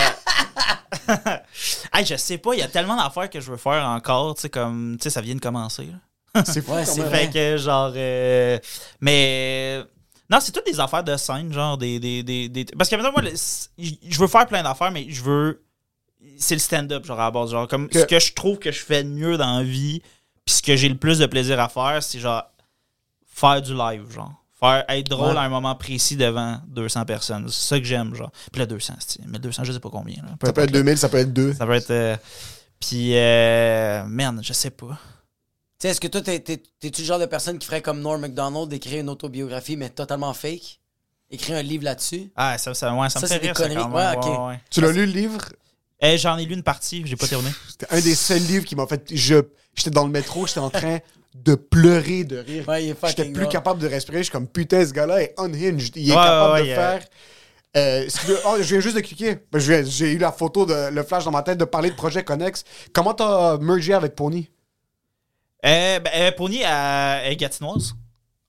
euh, hey, je sais pas, il y a tellement d'affaires que je veux faire encore, tu sais, comme. Tu sais, ça vient de commencer, là. C'est fou Ouais, c'est. Fait que, genre. euh, mais. Non, c'est toutes des affaires de scène, genre des. des, des, des- Parce que maintenant, moi, le- je veux faire plein d'affaires, mais je veux. C'est le stand-up, genre, à la base. Genre, comme Que- ce que je trouve que je fais de mieux dans la vie, puis ce que j'ai le plus de plaisir à faire, c'est genre. Faire du live, genre. Faire, être drôle Ouais. à un moment précis devant 200 personnes. C'est ça que j'aime, genre. Puis là, 200, c'est 1200, je sais pas combien. Là. Peu Ça peut être importe, 2000, ça peut être 2. là. Ça peut être. euh, Puis, euh, merde, je sais pas. Tu sais, est-ce que toi, t'es- t'es- t'es-tu le genre de personne qui ferait comme Norm MacDonald, d'écrire une autobiographie, mais totalement fake? Écrire un livre là-dessus? Ah, ça, ça, ouais, ça, Ça, me c'est fait des rire, ça, conneries. quand même. Ouais, ok. Ouais, ouais. Tu l'as lu le livre? Eh, J'en ai lu une partie, j'ai pas terminé. C'était un des seuls livres qui m'a fait. je- J'étais dans le métro, j'étais en train de pleurer de rire. Ouais, est J'étais plus capable de respirer. Je suis comme putain, ce gars-là est unhinged. Il est Ouais, capable ouais, de faire. Euh, oh, je viens juste de cliquer. J'ai eu la photo, de, le flash dans ma tête de parler de projet Connex. Comment t'as mergé avec Pony? Euh, ben, euh, Pony à Gatinoise.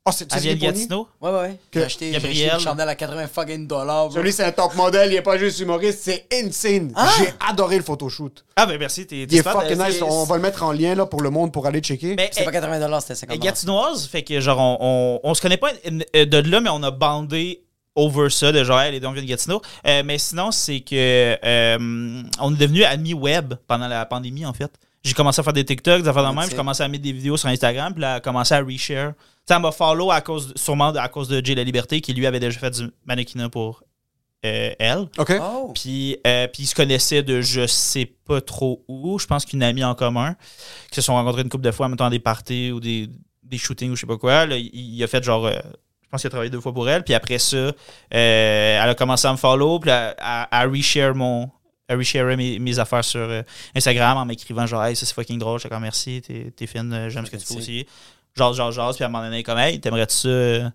Oh, c'est Elle c'est vient de Pony? Gatineau? Ouais, ouais, ouais. Que- J'ai acheté, acheté une chandelle à 80 fucking dollars. bro. Celui, c'est un top modèle, il est pas juste humoriste, c'est insane. Ah! J'ai adoré le photoshoot. Ah, ben merci, t'es t'es Il est fucking euh, nice, c'est- on va le mettre en lien là, pour le monde pour aller checker. Mais, C'était pas 80 dollars, c'était 50 Et Gatinoise, fait que genre, on, on, on se connaît pas euh, de là, mais on a bandé over ça, de genre, les on vient de Gatineau. Euh, mais sinon, c'est que euh, on est devenu amis web pendant la pandémie, en fait. J'ai commencé à faire des TikToks, des affaires de même. J'ai commencé à mettre des vidéos sur Instagram, puis là, elle a commencé à reshare. Elle m'a follow à cause, sûrement à cause de Jay La Liberté, qui lui avait déjà fait du mannequinat pour euh, elle. OK? Oh. Puis, euh, puis ils se connaissaient de je sais pas trop où. Je pense qu'une amie en commun, qui se sont rencontrés une couple de fois, mettons, à des parties ou des, des shootings ou je sais pas quoi. Là, il, il a fait genre. euh, je pense qu'il a travaillé deux fois pour elle. Puis après ça, euh, elle a commencé à me follow. Puis elle, elle, elle reshare mon. Resharait mes, mes affaires sur euh, Instagram en m'écrivant genre, hey, ça c'est fucking drôle. J'étais comme merci, t'es t'es fine, euh, j'aime ce que tu fais aussi. Genre, genre, genre. Puis à un moment donné, comme, hey, t'aimerais-tu ça, euh,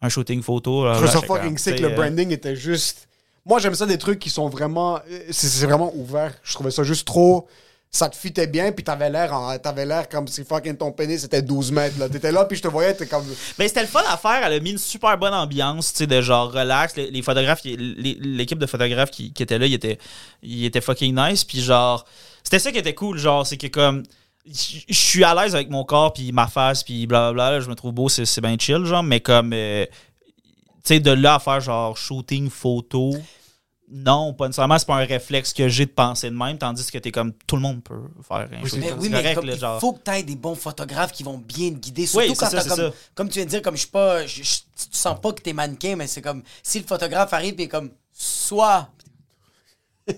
un shooting photo? Je trouve ça fucking sick, le euh, branding était juste... Moi, j'aime ça des trucs qui sont vraiment... C'est c'est vraiment ouvert. Je trouvais ça juste trop... Ça te fitait bien, puis t'avais l'air en- t'avais l'air comme si fucking ton pénis c'était 12 mètres, là. T'étais là, puis je te voyais, t'es comme... Ben, c'était le fun à faire. Elle a mis une super bonne ambiance, tu sais, de genre relax. Les, photographes, les- l'équipe de photographes qui, qui était là, ils étaient, fucking nice. Puis genre, c'était ça qui était cool, genre, c'est que comme, je suis à l'aise avec mon corps, puis ma face, puis blablabla, je me trouve beau, c'est c'est bien chill, genre, mais comme, euh, tu sais, de là à faire genre shooting, photo. Non, pas nécessairement, c'est pas un réflexe que j'ai de penser de même, tandis que t'es comme tout le monde peut faire un. Mais oui, mais correct, comme, là, il faut que tu aies des bons photographes qui vont bien te guider. Surtout Oui, quand ça, comme, ça. comme tu viens de dire, comme je suis pas. je- je- tu sens pas que t'es mannequin, mais c'est comme si le photographe arrive et comme soit.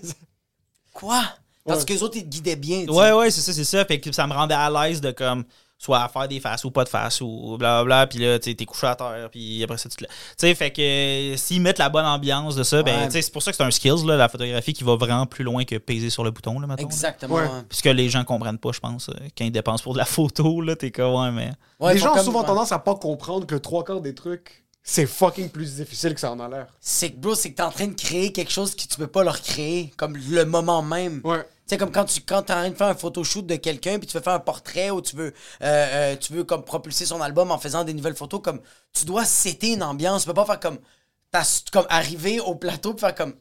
Quoi? Parce que les autres, ils te guidaient bien. tu sais. Ouais, ouais, c'est ça, c'est ça. Fait que ça me rendait à l'aise de comme soit à faire des faces ou pas de faces ou blablabla. Puis là, tu t'es couché à terre. Puis après ça, tu te. Tu sais, fait que s'ils mettent la bonne ambiance de ça, ben, Ouais. c'est pour ça que c'est un skills, là, la photographie qui va vraiment plus loin que peser sur le bouton, là, là. Exactement. Ouais. ouais. Puisque les gens comprennent pas, je pense, euh, quand ils dépensent pour de la photo, là, t'es comme, ouais, mais. Ouais, les gens ont souvent tendance à pas comprendre que trois quarts des trucs, c'est fucking plus difficile que ça en a l'air. C'est que, bro, c'est que t'es en train de créer quelque chose que tu peux pas leur créer, comme le moment même. Ouais. Sais, comme quand tu quand es en train de faire un photoshoot de quelqu'un, puis tu veux faire un portrait ou tu veux, euh, euh, tu veux comme propulser son album en faisant des nouvelles photos, comme tu dois setter une ambiance. Tu peux pas faire comme, comme arriver au plateau puis faire comme,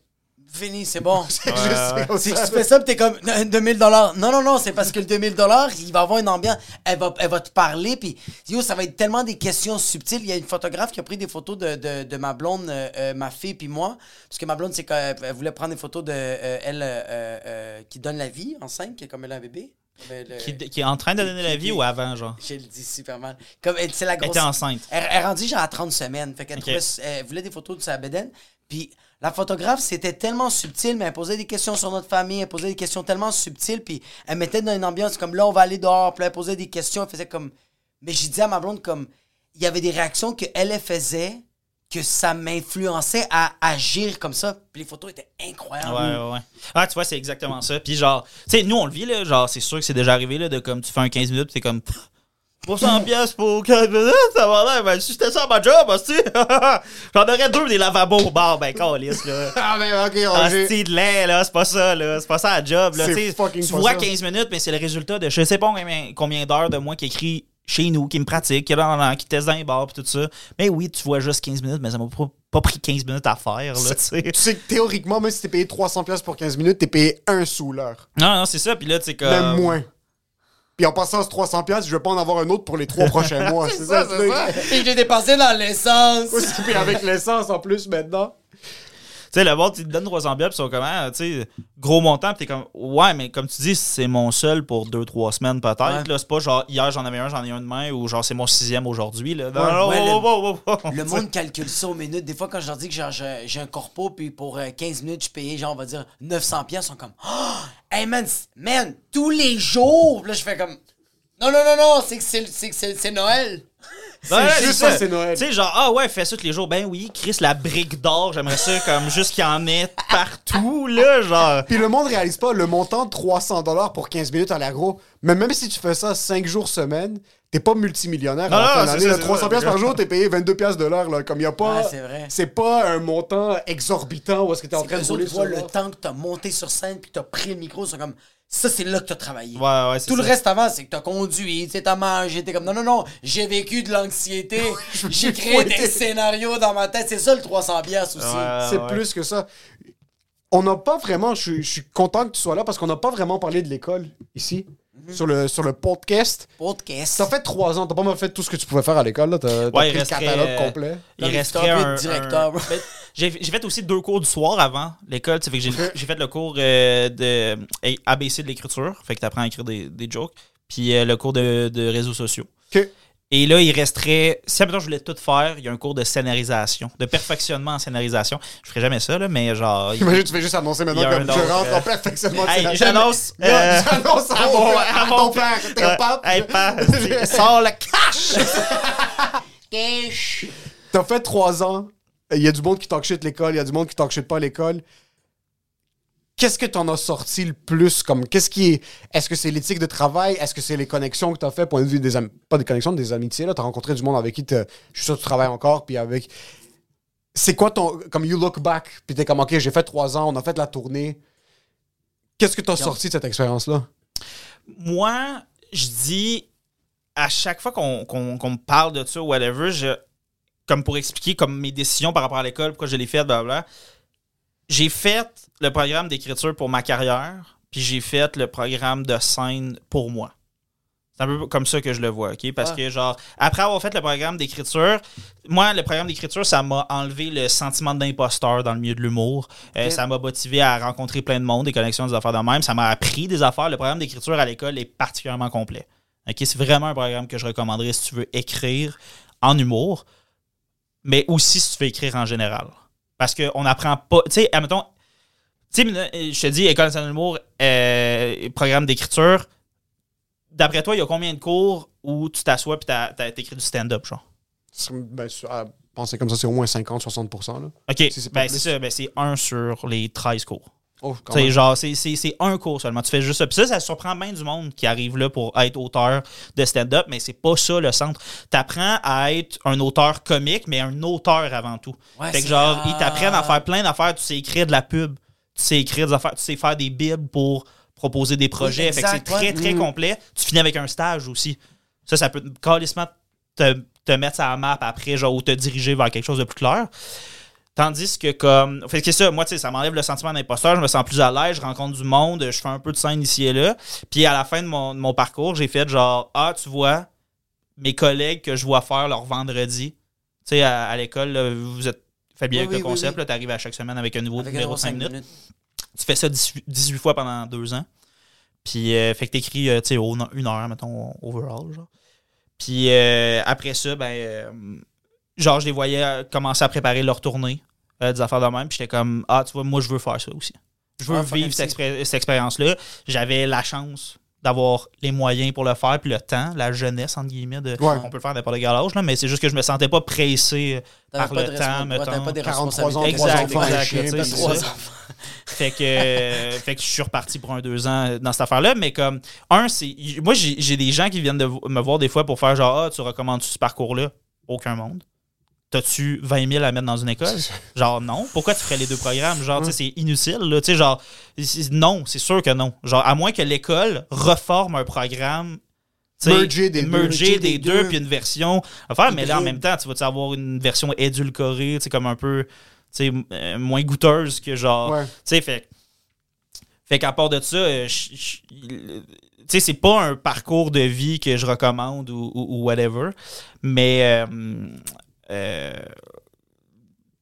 fini, c'est bon. C'est juste comme Si tu fais ça, pis t'es comme euh, 2000 dollars. Non, non, non, c'est parce que le 2000 dollars, il va avoir une ambiance. Elle va, elle va te parler, puis yo, ça va être tellement des questions subtiles. Il y a une photographe qui a pris des photos de, de, de ma blonde, euh, euh, ma fille, puis moi. Parce que ma blonde, c'est qu'elle elle voulait prendre des photos de euh, elle euh, euh, qui donne la vie enceinte, qui est comme elle a un bébé. Le- Qui, qui est en train de donner la vie ou avant, genre? je le dis super mal. Comme elle, c'est la Elle grosse. était enceinte. Elle, elle rendue genre à 30 semaines. Fait qu'elle trouvait- elle voulait des photos de sa bedaine. Puis la photographe, c'était tellement subtil, mais elle posait des questions sur notre famille, elle posait des questions tellement subtiles, puis elle mettait dans une ambiance comme là, on va aller dehors, puis là, elle posait des questions, elle faisait comme. Mais j'ai dit à ma blonde, comme. Il y avait des réactions qu'elle elle faisait, que ça m'influençait à agir comme ça. Puis les photos étaient incroyables. Ouais, ouais, ouais. Ah, tu vois, c'est exactement ça. Puis genre, tu sais, nous, on le vit, là. Genre, c'est sûr que c'est déjà arrivé, là, de comme, tu fais un 15 minutes, t'es comme. Pour 100 pièces pour 15 minutes, ça va l'air. Ben, si c'était ça ma job, j'en aurais deux des lavabos. Bon, ben, calice, là. Ah, mais ok, Roger. Hostie de lait, là, c'est pas ça, là. C'est pas ça la job, là. Tu vois ça. 15 minutes, mais c'est le résultat de je sais pas combien, combien d'heures de moi qui écrit chez nous, qui me pratique, qui, qui teste dans les bars, pis tout ça. Mais oui, tu vois juste 15 minutes, mais ça m'a pas, pas pris 15 minutes à faire, là, tu sais. Tu sais que théoriquement, même si t'es payé 300$ piastres pour 15 minutes, t'es payé un sous l'heure. Non, non, c'est ça, puis là, tu sais, comme. Même moins. Puis en passant à ce 300$, piastres, je vais pas en avoir un autre pour les trois prochains mois. c'est ça, c'est ça. Et j'ai dépensé dans l'essence. Puis avec l'essence en plus maintenant. Tu sais, le monde, il te donne 300 billets, puis ils sont comme, ah, tu sais, gros montant, puis t'es comme, ouais, mais comme tu dis, c'est mon seul pour 2-3 semaines peut-être. Ouais. là C'est pas genre, hier j'en avais un, j'en ai un demain, ou genre, c'est mon sixième aujourd'hui. Là. Non, Ouais, oh, le- oh, oh, oh, monde calcule ça aux minutes. Des fois, quand je leur dis que genre, j'ai un corpo, puis pour euh, 15 minutes, je payais, genre, on va dire 900 pièces, ils sont comme, oh, hey man, man, tous les jours. Là, je fais comme, non, non, non, non, c'est que c'est c'est- c'est Noël. Ouais, juste ça, c'est Noël. Tu sais, genre, ah ouais, fais ça tous les jours. Ben oui, Chris, la brique d'or, j'aimerais ça comme juste qu'il y en ait partout, là, genre. Puis le monde réalise pas le montant de 300$ pour 15 minutes à l'agro. Mais même si tu fais ça 5 jours semaine, t'es pas multimillionnaire Non, à la fin c'est c'est 300$ ça. piastres par jour, t'es payé 22$ piastres de l'heure. là. Comme y a pas. Ouais, c'est vrai. c'est pas un montant exorbitant où est-ce que t'es en C'est train que de les rouler autres voient le temps que t'as monté sur scène, puis que t'as pris le micro, sont comme, Ça, c'est là que t'as travaillé. Ouais, ouais, c'est Tout le reste avant, c'est que t'as conduit, tu sais, t'as mangé, t'es comme, non, non, non, j'ai vécu de l'anxiété, j'ai créé des scénarios dans ma tête. C'est ça le 300 piastres aussi. Ouais, C'est ouais. plus que ça. On n'a pas vraiment, je, suis- content que tu sois là parce qu'on n'a pas vraiment parlé de l'école ici, sur, le, sur le podcast. Podcast. Ça fait trois ans, t'as pas mal fait tout ce que tu pouvais faire à l'école. là. T'as t'as Ouais, pris il le catalogue euh, complet. Il resterait un, directeur, un- J'ai fait aussi deux cours du soir avant l'école. tu fait que J'ai fait le cours euh, de ABC de l'écriture. Fait que tu apprends à écrire des, des jokes. Puis euh, le cours de, de réseaux sociaux. Et là, il resterait. Si maintenant je voulais tout faire, il y a un cours de scénarisation, de perfectionnement en scénarisation. Je ferais jamais ça, là, mais genre. il- Imagine, tu fais juste annoncer maintenant Il y a comme un je autre, rentre euh, en perfectionnement. Hey, la- j'annonce, euh, J'annonce à mon père, à ton père. T'es pape. hey, pa, sors le cash! T'as fait trois ans. Il y a du monde qui talk shit l'école, il y a du monde qui talk shit pas l'école. Qu'est-ce que t'en as sorti le plus comme qu'est-ce qui est est-ce que c'est l'éthique de travail? Est-ce que c'est les connexions que t'as fait? Point de vue des am- pas des connexions des amitiés là. T'as rencontré du monde avec qui je suis sûr que tu travailles encore puis avec c'est quoi ton comme you look back puis t'es comme ok j'ai fait trois ans on a fait la tournée. Qu'est-ce que t'as sorti de cette expérience là moi, je dis à chaque fois qu'on me parle de ça ou whatever, je, comme pour expliquer comme mes décisions par rapport à l'école, pourquoi je l'ai fait, blablabla, j'ai fait le programme d'écriture pour ma carrière, puis j'ai fait le programme de scène pour moi. C'est un peu comme ça que je le vois, OK? Parce que, genre, après avoir fait le programme d'écriture, moi, le programme d'écriture, ça m'a enlevé le sentiment d'imposteur dans le milieu de l'humour. Euh, Ça m'a motivé à rencontrer plein de monde, des connexions, des affaires de même. Ça m'a appris des affaires. Le programme d'écriture à l'école est particulièrement complet. OK? C'est vraiment un programme que je recommanderais si tu veux écrire en humour, mais aussi si tu veux écrire en général. Parce qu'on n'apprend pas. Tu sais, admettons, tu sais, je te dis, École nationale d'humour, euh, programme d'écriture. D'après toi, il y a combien de cours où tu t'assois et t'as écrit du stand-up, genre? Ben, à penser comme ça c'est au moins 50-60% là OK, c'est ben, ça, ben, c'est un sur les 13 cours. Oh même. genre, c'est- c'est c'est un cours seulement. Tu fais juste ça. Puis ça, ça surprend bien du monde qui arrive là pour être auteur de stand-up, mais c'est pas ça le centre. T'apprends à être un auteur comique, mais un auteur avant tout. Ouais, fait que c'est- genre, ils t'apprennent à faire plein d'affaires. Tu sais écrire de la pub, tu sais écrire des affaires, tu sais faire des bibles pour proposer des projets. fait que c'est ouais. très, très Mhm. complet. Tu finis avec un stage aussi. Ça, ça peut calissement te, te mettre sur la map après, genre, ou te diriger vers quelque chose de plus clair. Tandis que comme. Fait que c'est ça, moi, tu sais, ça m'enlève le sentiment d'imposteur, je me sens plus à l'aise, je rencontre du monde, je fais un peu de scène ici et là. Puis à la fin de mon, de mon parcours, j'ai fait genre Ah, tu vois, mes collègues que je vois faire leur vendredi. Tu sais, à, à l'école, vous êtes fait bien Oui, avec oui, le concept, oui. là, t'arrives à chaque semaine avec un nouveau Avec numéro numéro 5 cinq minutes. minutes. Tu fais ça 18, 18 fois pendant deux ans. Puis, euh, fait que t'écris, euh, tu sais, au- une heure, mettons, overall, genre. Puis, euh, après ça, ben, euh, genre, je les voyais euh, commencer à préparer leur tournée, euh, des affaires de même. Puis, j'étais comme, ah, tu vois, moi, je veux faire ça aussi. Je veux Ah, vivre cette, sick. expé- cette expérience-là. J'avais la chance d'avoir les moyens pour le faire, puis le temps, la jeunesse, entre guillemets, de, Ouais. on peut le faire n'importe quel âge, là, mais c'est juste que je me sentais pas pressé par pas le temps, mettons. t'avais pas des 43 ans, Exact, enfants, exact, tu ça. enfants. Fait que, euh, fait que je suis reparti pour un deux ans dans cette affaire-là. Mais comme, un, c'est. Moi, j'ai des gens qui viennent de me voir des fois pour faire genre, ah, tu recommandes ce parcours-là? Aucun monde. T'as-tu 20 000 à mettre dans une école? Genre, non. Pourquoi tu ferais les deux programmes? Genre, tu sais, c'est inutile, là. Tu sais, genre, non, c'est sûr que non. Genre, à moins que l'école reforme un programme. tu sais, Merger des deux. merger des, des deux, deux. puis une version faire, mais là en même temps, tu vas avoir une version édulcorée, comme un peu euh, moins goûteuse que genre. Ouais. Tu sais, fait, fait qu'à part de ça, euh, sais, c'est pas un parcours de vie que je recommande ou, ou- ou whatever, mais euh, euh,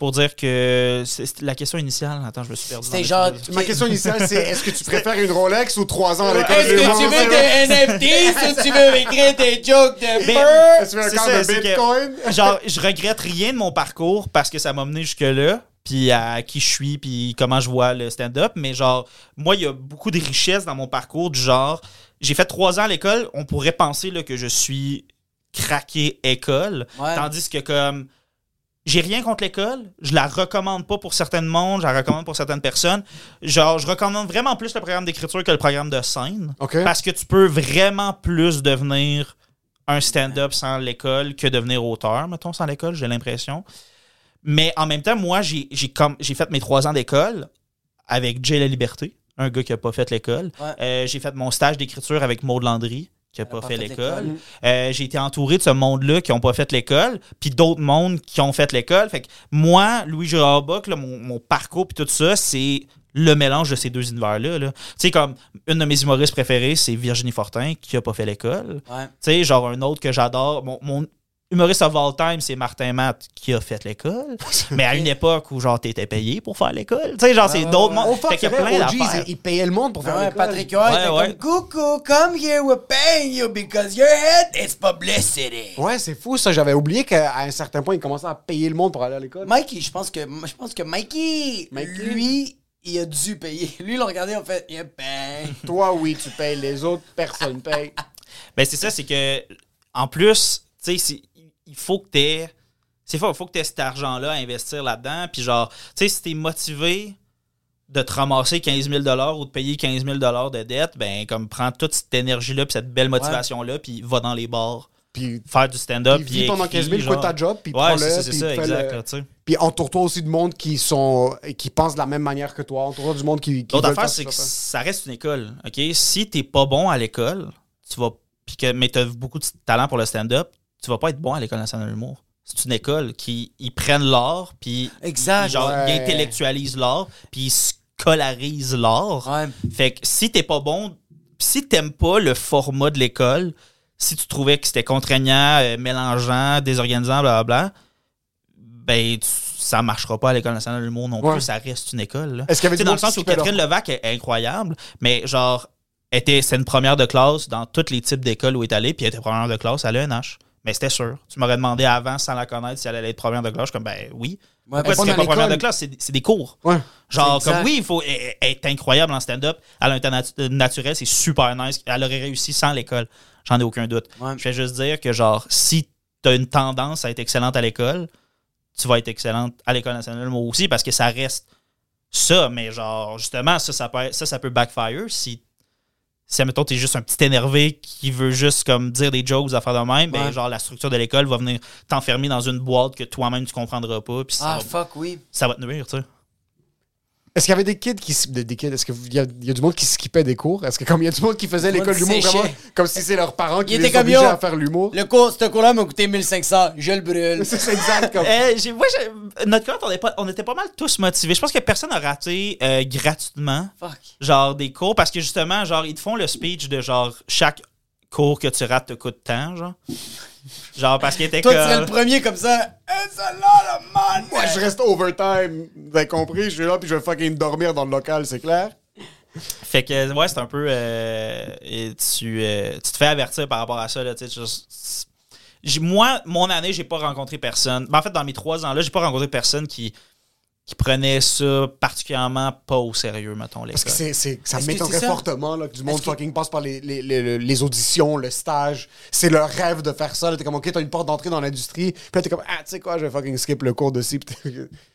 pour dire que c'est la question initiale. Attends, je me suis perdu. C'était genre. Ma question initiale, c'est est-ce que tu préfères une Rolex ou trois ans à l'école Est-ce de que tu veux des NFTs ou tu veux écrire des jokes de peur? Est-ce que tu veux un de Bitcoin? genre, je regrette rien de mon parcours parce que ça m'a mené jusque-là, puis à qui je suis, puis comment je vois le stand-up. Mais genre, moi, il y a beaucoup de richesses dans mon parcours, du genre, j'ai fait trois ans à l'école, on pourrait penser là, que je suis craqué école, Ouais. tandis que comme j'ai rien contre l'école, je la recommande pas pour certains mondes, je la recommande pour certaines personnes. Genre, je recommande vraiment plus le programme d'écriture que le programme de scène. OK. Parce que tu peux vraiment plus devenir un stand-up sans l'école que devenir auteur, mettons, sans l'école, j'ai l'impression. Mais en même temps, moi, j'ai j'ai comme- j'ai fait mes trois ans d'école avec Jay La Liberté. un gars qui a pas fait l'école. Ouais. Euh, j'ai fait mon stage d'écriture avec Maud Landry, qui a pas, pas fait fait l'école. Euh, j'ai été entouré de ce monde-là qui ont pas fait l'école, puis d'autres mondes qui ont fait l'école. Fait que moi, Louis Gérard Bock, là, mon, mon parcours puis tout ça, c'est le mélange de ces deux univers-là. là. Tu sais, comme une de mes humoristes préférés, c'est Virginie Fortin, qui a pas fait l'école. Ouais. Tu sais, genre un autre que j'adore. Mon, mon humoriste of all time, c'est Martin Matt qui a fait l'école. mais à une époque où, genre, t'étais payé pour faire l'école. Tu sais, genre, c'est d'autres mondes. Fait qu'il y a plein d'affaires. ils- payaient le monde pour faire Ouais, l'école. Patrick Huard Coucou, come here, we're paying you because your head is publicity. Ouais, c'est fou ça. J'avais oublié qu'à un certain point, ils commençaient à payer le monde pour aller à l'école. Mikey, je pense que je pense que Mikey, Mikey? lui, il a dû payer. Lui, il l'a regardé, en fait, il a payé. Toi, oui, tu payes. Les autres, personne paye. Ben, c'est ça, c'est que, en plus, tu sais, c'est- il faut que t'aies. C'est fort, il faut que t'aies cet argent-là à investir là-dedans. Puis, genre, tu sais, si t'es motivé de te ramasser 15 000 ou de payer 15 000 de dette, ben, comme, prends toute cette énergie-là, puis cette belle motivation-là, puis va dans les bars, Puis, faire du stand-up. puis vis pendant écris, 15 000, genre. ta job, puis Ouais, prends-le, puis ça, exact, le- tu. Puis entoure-toi aussi de monde qui sont qui pensent de la même manière que toi. Entoure-toi du monde qui. qui L'autre affaire, faire c'est ce que ça reste une école. OK? Si t'es pas bon à l'école, tu vas. Puis que, mais t'as beaucoup de talent pour le stand-up, tu vas pas être bon à l'École nationale de l'humour. C'est une école qui ils prennent l'art, puis Exact. genre, Ouais. ils intellectualisent l'art, puis ils scolarisent l'art. Ouais. Fait que si t'es pas bon, si t'aimes pas le format de l'école, si tu trouvais que c'était contraignant, euh, mélangeant, désorganisant, blablabla, ben tu- ça marchera pas à l'École nationale de l'humour non Ouais. plus, ça reste une école. Est-ce qu'il y avait dans le sens où Catherine Levac est incroyable, mais genre, était, c'est une première de classe dans tous les types d'écoles où elle est allée, puis elle était première de classe à l'ENH. Mais c'était sûr. Tu m'aurais demandé avant, sans la connaître, si elle allait être première de classe. Je suis comme, ben oui. Ouais, Pourquoi tu n'es pas première de classe? C'est c'est des cours. Ouais. Genre, comme oui, il faut elle- elle est incroyable en stand-up. Elle a un talent natu- naturel, c'est super nice. Elle aurait réussi sans l'école. J'en ai aucun doute. Ouais. Je vais juste dire que, genre, si tu as une tendance à être excellente à l'école, tu vas être excellente à l'école nationale, moi aussi, parce que ça reste ça. Mais, genre, justement, ça, ça peut, ça, ça peut backfire si. Si, admettons, t'es juste un petit énervé qui veut juste comme dire des jokes à faire de même, ben, genre, la structure de l'école va venir t'enfermer dans une boîte que toi-même tu comprendras pas, puis Ah, va- fuck, oui. ça va te nuire, tu sais. Est-ce qu'il y avait des kids qui. Des, des kids, est-ce qu'il y, a- il y a du monde qui skippait des cours? Est-ce que comme il y a du monde qui faisait l'école d'humour vraiment comme si c'est leurs parents qui les comme, obligeaient à faire l'humour? Le cours, ce cours-là m'a coûté 1500. Je le brûle. C'est exact comme. Euh, j'ai- moi, j'ai- notre cohorte, on, pas- on était pas mal tous motivés. Je pense que personne n'a raté euh, gratuitement, Fuck. genre, des cours, parce que justement, genre, ils te font le speech de genre, chaque cours que tu rates te coûte tant, genre. Genre, parce qu'il était Toi, tu serais le premier comme ça. It's a lot of money. Moi, je reste overtime. Vous avez compris? Je suis là, puis je vais fucking dormir dans le local, c'est clair? Fait que, ouais, c'est un peu. euh, et tu, euh, tu te fais avertir par rapport à ça, là, tu sais. Moi, mon année, j'ai pas rencontré personne. Ben, en fait, dans mes trois ans-là, j'ai pas rencontré personne qui, qui prenait ça particulièrement pas au sérieux, mettons, Parce que l'école. c'est, c'est, ça Est-ce m'étonnerait fortement là, que du monde Est-ce que- fucking passe par les, les, les, les auditions, le stage. C'est leur rêve de faire ça. Là, t'es comme, OK, t'as une porte d'entrée dans l'industrie. Puis là, t'es comme, ah, tu sais quoi, je vais fucking skip le cours de ci.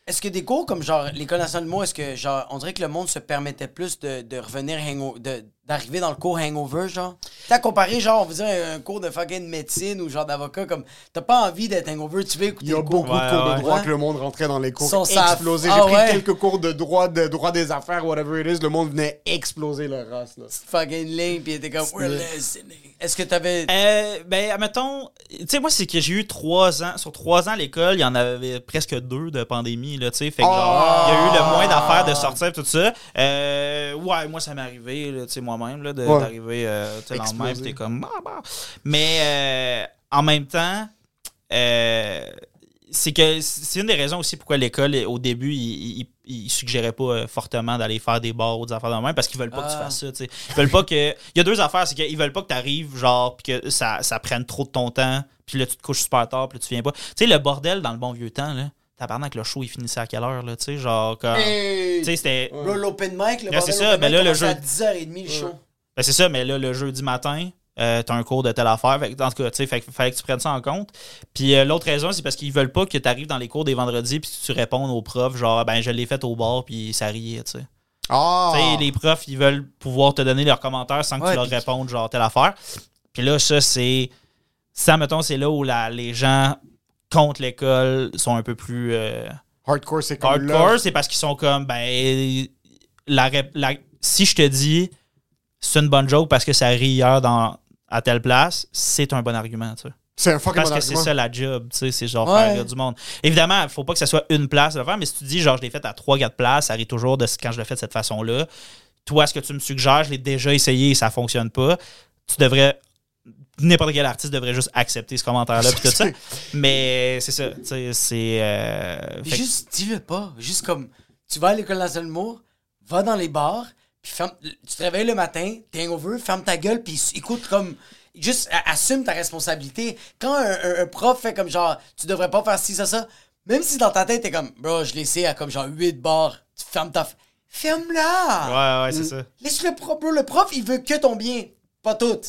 Est-ce que des cours comme genre l'école nationale de mots, est-ce que genre on dirait que le monde se permettait plus de, de revenir hango- de d'arriver dans le cours hangover genre? T'as comparé genre on faisait un, un cours de fucking médecine ou genre d'avocat comme t'as pas envie d'être hangover, tu veux écouter Il y a le cours. beaucoup de Ouais, cours de ouais. droit Ouais. que le monde rentrait dans les cours. Sont ça- explosés. Ah, J'ai pris ouais. quelques cours de droit, de droit des affaires, whatever it is. Le monde venait exploser leur race. Là. fucking ligne puis il était comme we're listening. Est-ce que t'avais Euh, ben, admettons, tu sais, moi, c'est que j'ai eu trois ans, sur trois ans à l'école, il y en avait presque deux de pandémie, là, tu sais. Fait que, genre, il y a eu le moins d'affaires de sortir, tout ça. Euh, ouais, moi, ça m'est arrivé, tu sais, moi-même, là, d'arriver, euh, tu sais, lendemain, puis t'es comme, bah, bah. Mais, euh, en même temps, euh, c'est que c'est une des raisons aussi pourquoi l'école, au début, il, il, il suggérait pas euh, fortement d'aller faire des bars ou des affaires de même parce qu'ils veulent pas que tu Ah. fasses ça, tu sais. Ils veulent pas que. Il y a deux affaires, c'est qu'ils veulent pas que tu arrives, genre, puis que ça, ça prenne trop de ton temps, puis là, tu te couches super tard, puis là, tu viens pas. Tu sais, le bordel dans le bon vieux temps, là. Tabarnak, le show, il finissait à quelle heure, là, tu sais, genre, comme. Hey! Tu sais, c'était. Bro, l'open mic, le Là, bordel c'est ça, ben mic là, le jeu- à 10h30 le show. Ben, c'est ça, mais là, le jeudi matin, euh, t'as un cours de telle affaire. Fait en tout cas, tu sais, fallait que tu prennes ça en compte. Puis euh, l'autre raison, c'est parce qu'ils veulent pas que tu arrives dans les cours des vendredis puis que tu répondes aux profs, genre, ben, je l'ai fait au bar, puis ça riait, tu sais. Ah! Tu sais, les profs, ils veulent pouvoir te donner leurs commentaires sans que Ouais, tu leur répondes, genre, telle affaire. Puis là, ça, c'est. Ça, mettons, c'est là où la- les gens contre l'école sont un peu plus. euh, Hardcore, c'est comme hardcore, c'est parce qu'ils sont comme, ben, la- si je te dis c'est une bonne joke parce que ça rit hier dans, à telle place, c'est un bon argument, tu sais. C'est un fucking Parce bon que c'est ça la job, tu sais, c'est genre Ouais. faire rire du monde. Évidemment, il faut pas que ça soit une place le faire, mais si tu dis genre je l'ai fait à 3-4 places, ça arrive toujours de ce- quand je le fais de cette façon-là. Toi, ce que tu me suggères, je l'ai déjà essayé et ça fonctionne pas. Tu devrais. N'importe quel artiste devrait juste accepter ce commentaire-là puis tout ça. Mais c'est ça, tu sais, c'est. euh, fait que- Juste dis-le pas. Juste comme, tu vas à l'école nationale de l'humour, va dans les bars, puis ferme, tu te réveilles le matin, t'es hangover, ferme ta gueule, puis écoute comme... Juste assume ta responsabilité. Quand un, un- un prof fait comme genre, tu devrais pas faire ci, ça, ça, même si dans ta tête, t'es comme, bro, je l'ai essayé à comme genre 8 bars, tu fermes ta... Ferme-la! Ouais, ouais, c'est ça. Laisse le prof, bro. Le prof, il veut que ton bien. Pas tout.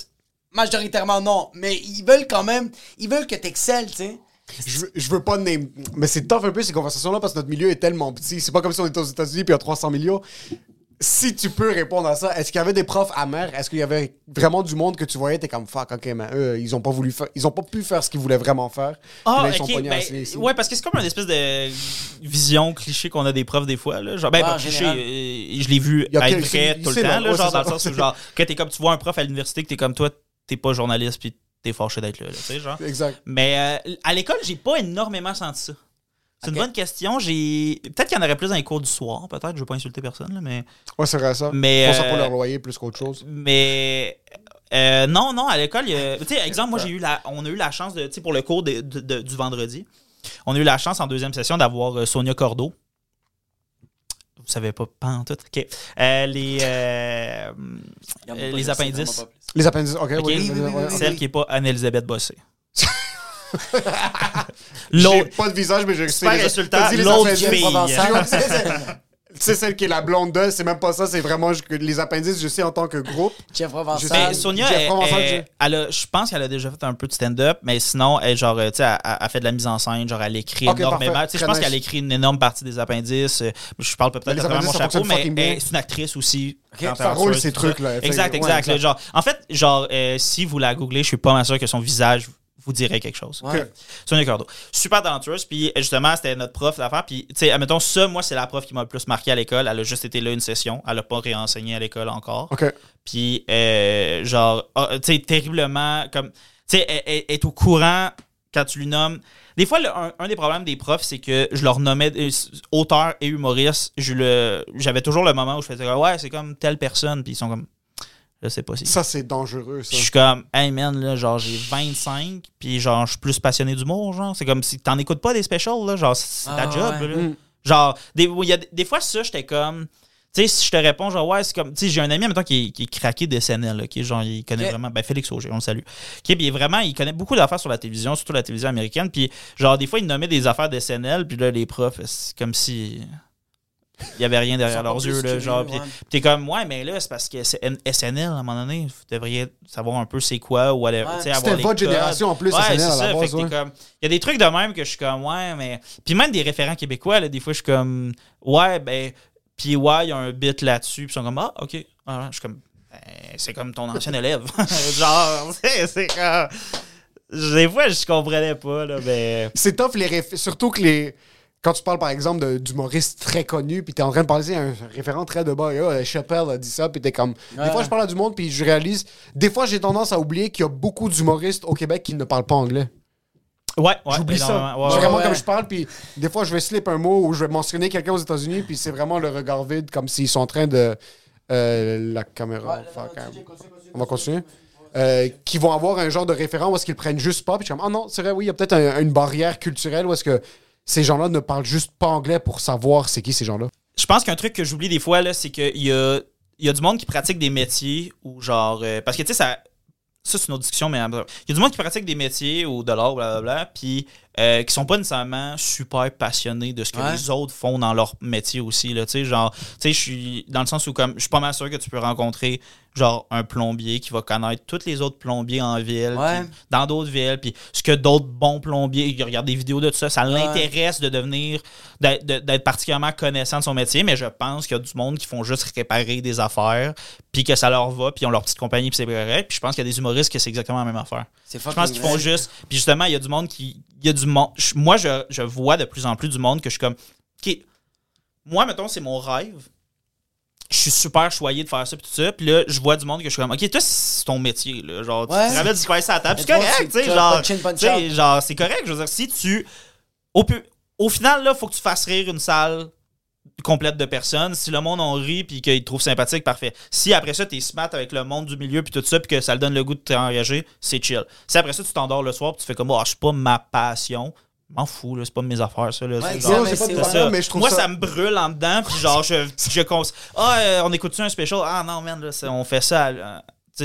Majoritairement, non. Mais ils veulent quand même, ils veulent que t'excelles, tu sais. Je veux, je veux pas name. Mais c'est tough un peu ces conversations-là parce que notre milieu est tellement petit. C'est pas comme si on était aux États-Unis puis il y a 300 millions. Si tu peux répondre à ça, est-ce qu'il y avait des profs amers? Est-ce qu'il y avait vraiment du monde que tu voyais? T'es comme fuck, ok, mais eux, ils ont pas voulu faire. Ils ont pas pu faire ce qu'ils voulaient vraiment faire. Ah, là, ils sont ben, ici. ouais, parce que c'est comme une espèce de vision cliché qu'on a des profs des fois. Là. Genre, ben, pas cliché, général. euh, je l'ai vu Il y a être vrai tout le temps. là. Ouais, genre, dans le sens où, genre, quand t'es comme tu vois un prof à l'université, que t'es comme toi, t'es pas journaliste, puis t'es fâché d'être là, là, tu sais, genre. Exact. Mais euh, à l'école, j'ai pas énormément senti ça. C'est une bonne question. J'ai peut-être qu'il y en aurait plus dans les cours du soir, peut-être. Je veux pas insulter personne, là, mais Ouais, c'est vrai ça. Mais, font ça pour euh, leur loyer plus qu'autre chose. mais euh, non, non, à l'école, il y a- tu sais, exemple, moi j'ai eu la, on a eu la chance de, tu sais, pour le cours de- de- de- du vendredi, on a eu la chance en deuxième session d'avoir euh, Sonia Cordeau. Vous savez pas, pas en tout. Ok. Euh, les euh, les appendices. Les appendices, ok, Ok. oui, oui, oui, ouais, oui, ouais. oui. Celle qui est pas Anne-Elisabeth Bossé. J'ai L'autre. pas de visage, mais je sais. Super les- insultant, l'autre appendices. fille. C'est- celle qui est la blonde d'eux, c'est même pas ça, c'est vraiment les appendices, je sais en tant que groupe. Jeff Provençal. Mais Sonia, Jeff elle- Provençal, elle- elle a- je pense qu'elle a déjà fait un peu de stand-up, mais sinon, elle, genre, tu sais, elle, elle- fait de la mise en scène, genre, elle écrit Ok, énormément. parfait. Tu sais, je pense nice. qu'elle écrit une énorme partie des appendices. Je parle peut-être à mon ça chapeau, mais c'est une actrice aussi. ça chanteuse, roule ces ça. trucs-là, Exact, exact. Ouais, exact. là, genre, en fait, genre, euh, si vous la googlez, je suis pas mal sûr que son visage vous dirait quelque chose. Ouais. Sonia Cordeau. Super talentueuse. Puis justement, c'était notre prof d'affaires. Puis, tu sais, admettons, ça, moi, c'est la prof qui m'a le plus marqué à l'école. Elle a juste été là une session. Elle a pas réenseigné à l'école encore. Puis, euh, genre, ah, tu sais, terriblement, comme, tu sais, elle, elle- elle est au courant quand tu lui nommes. Des fois, le- un, un des problèmes des profs, c'est que je leur nommais euh, auteur et humoriste. J'avais toujours le moment où je faisais, ouais, c'est comme telle personne. Puis ils sont comme, je sais pas si. Ça, c'est dangereux, ça. Puis je suis comme, hey man, là, genre, j'ai 25, puis genre, je suis plus passionné d'humour, genre. C'est comme si t'en écoutes pas des specials, là, genre, c'est ta Ah, job, ouais. là. Mm. Genre, des, il y a, des fois, ça, j'étais comme, tu sais, si je te réponds, genre, ouais, c'est comme, tu sais, j'ai un ami, maintenant qui, est- qui est craqué de SNL, là, qui est genre, il connaît vraiment, ben, Félix Auger, on le salue. Qui est puis il est vraiment, il connaît beaucoup d'affaires sur la télévision, surtout la télévision américaine, puis genre, des fois, il nommait des affaires de SNL, puis là, les profs, c'est comme si. Il y avait rien derrière leurs yeux, là, genre. Ouais. t'es comme, ouais, mais là, c'est parce que c'est N- SNL, à un moment donné, vous devriez savoir un peu c'est quoi, ou Ouais. sais, C'était votre codes. génération, en plus, ouais, SNL, à la base, ouais. il y a des trucs de même que je suis comme, ouais, mais. Puis même des référents québécois, là, des fois, je suis comme, ouais, ben. Puis ouais, il y a un bit là-dessus, puis ils sont comme, ah, ok. Ah, je suis comme, ben, c'est comme ton ancien élève. genre, c'est c'est comme. Des fois, je comprenais pas, là, mais. C'est tough, les réf- surtout que les. Quand tu parles, par exemple, d'humoristes très connus, puis t'es en train de parler à un référent très de bas, et, Ah, Chappelle a dit ça, puis t'es comme. Des fois, je parle à du monde, puis je réalise. Des fois, j'ai tendance à oublier qu'il y a beaucoup d'humoristes au Québec qui ne parlent pas anglais. Ouais, ouais. J'oublie ça. Ouais, vraiment ouais. comme je parle, puis des fois, je vais slip un mot ou je vais mentionner quelqu'un aux États-Unis, puis c'est vraiment le regard vide, comme s'ils sont en train de. euh, la caméra. hein. On va continuer. Euh, qui vont avoir un genre de référent où est-ce qu'ils prennent juste pas. Puis je suis comme, ah non, c'est vrai, oui, il y a peut-être un- une barrière culturelle où est-ce que ces gens-là ne parlent juste pas anglais pour savoir c'est qui ces gens-là. Je pense qu'un truc que j'oublie des fois, c'est qu'il y a, y a du monde qui pratique des métiers ou genre. euh, parce que tu sais, ça. Ça, c'est une autre discussion, mais euh, il y a du monde qui pratique des métiers ou de l'art, blablabla, puis euh, qui sont pas nécessairement super passionnés de ce que Ouais. les autres font dans leur métier aussi. Là, genre, je suis dans le sens où, comme, je suis pas mal sûr que tu peux rencontrer, genre, un plombier qui va connaître tous les autres plombiers en ville, Ouais. dans d'autres villes, puis ce que d'autres bons plombiers, il regarde des vidéos de tout ça, ça l'intéresse de devenir, d'être de- d'être particulièrement connaissant de son métier, mais je pense qu'il y a du monde qui font juste réparer des affaires, puis que ça leur va, puis ils ont leur petite compagnie, puis c'est correct, puis je pense qu'il y a des humoristes que c'est exactement la même affaire. Je pense qu'ils font juste, puis justement, il y a du monde qui, il y a du monde, moi, je, je vois de plus en plus du monde que je suis comme, OK, moi, mettons, c'est mon rêve je suis super choyé de faire ça, puis tout ça. Puis là, je vois du monde que je suis comme, OK, toi, c'est ton métier, là. Genre, tu Ouais. ramènes du spice à la table. C'est correct, tu sais. Genre, genre, c'est correct. Je veux dire, si tu. Au, au final, là, faut que tu fasses rire une salle complète de personnes. Si le monde en rit puis qu'il te trouve sympathique, parfait. Si après ça, t'es smart avec le monde du milieu puis tout ça, puis que ça le donne le goût de t'engager, c'est chill. Si après ça, tu t'endors le soir puis tu fais comme, oh, je suis pas ma passion. M'en fous, là, c'est pas mes affaires, ça. Là, Ouais, C'est exact, genre- mais c'est c'est pas vrai. ça, mais je trouve Moi, ça- ça me brûle en dedans, puis genre, je, je cons- Ah, euh, on écoute-tu un special? Ah non, man, là, on fait ça. sais,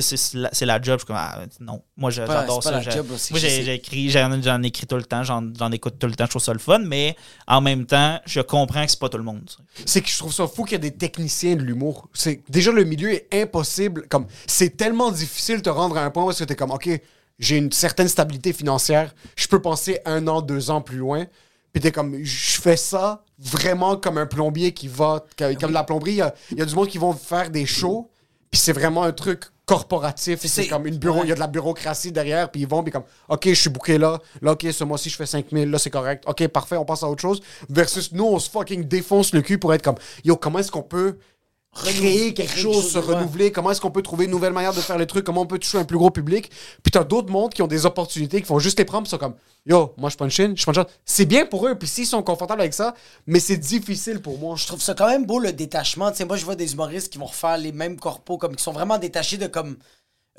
c'est la, c'est la job. Je suis comme, ah, non. Moi, je- pas- j'adore c'est pas ça. la j'ai- job aussi, Moi, écrit, j'en j'en écris tout le temps, j'en j'en écoute tout le temps. Je trouve ça le fun, mais en même temps, je comprends que c'est pas tout le monde. tu c'est que je trouve ça fou qu'il y a des techniciens de l'humour. C'est déjà le milieu est impossible. Comme c'est tellement difficile de te rendre à un point parce que t'es comme ok, j'ai une certaine stabilité financière, je peux penser un an, deux ans plus loin. Puis t'es comme je fais ça vraiment comme un plombier qui va comme, comme la plomberie. Il y a, il y a du monde qui vont faire des shows. Puis c'est vraiment un truc corporatif. C'est comme une bureau, il y a de la bureaucratie derrière. Puis ils vont, puis comme, OK, je suis booké là. Là, OK, ce mois-ci, je fais 5000. Là, c'est correct. OK, parfait, on passe à autre chose. Versus nous, on se fucking défonce le cul pour être comme, yo, comment est-ce qu'on peut créer quelque chose, se renouveler? Comment est-ce qu'on peut trouver une nouvelle manière de faire les trucs? Comment on peut toucher un plus gros public? Puis t'as d'autres mondes qui ont des opportunités, qui font juste les prendre, sont comme, yo, moi, je punch in, je punch out. C'est bien pour eux, puis s'ils sont confortables avec ça, mais c'est difficile pour moi. Je trouve ça quand même beau le détachement. Tu sais, moi, je vois des humoristes qui vont refaire les mêmes corpos, comme qui sont vraiment détachés de comme.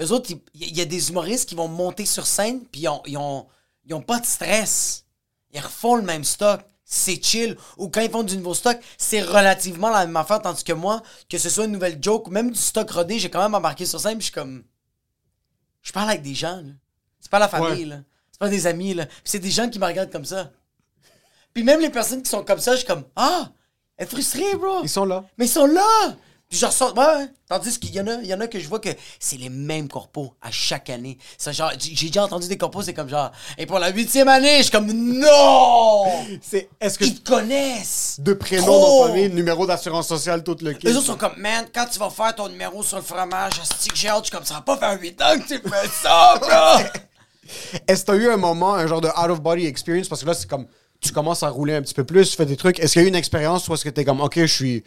Eux autres, il y, a des humoristes qui vont monter sur scène, puis ils ont, ils, ont, ils ont pas de stress. Ils refont le même stock. C'est chill. Ou quand ils font du nouveau stock, c'est relativement la même affaire. Tandis que moi, que ce soit une nouvelle joke ou même du stock rodé, j'ai quand même embarqué sur scène, puis je suis comme. Je parle avec des gens, là. C'est pas la famille, là. C'est pas des amis, là. C'est des gens qui me regardent comme ça. Puis même les personnes qui sont comme ça, je suis comme Ah! Elle est frustrée, bro! Ils sont là. Mais ils sont là! Puis je ressors. Ouais, ouais. Tandis qu'il y en a, y en a que je vois que c'est les mêmes corpos à chaque année. C'est genre, j'ai déjà entendu des corpos, c'est comme genre, et pour la huitième année, je suis comme Non! C'est, est-ce que Ils te connaissent! de prénom, nom, famille, numéro d'assurance sociale, tout le kit. Les autres sont comme, man, quand tu vas faire ton numéro sur le fromage, asti que j'ai hâte, je suis comme, ça va pas faire 8 ans que tu fais ça, bro! Est-ce que tu as eu un moment, un genre de out-of-body experience? Parce que là, c'est comme, tu commences à rouler un petit peu plus, tu fais des trucs. Est-ce qu'il y a eu une expérience, ou est-ce que tu es comme, OK, je suis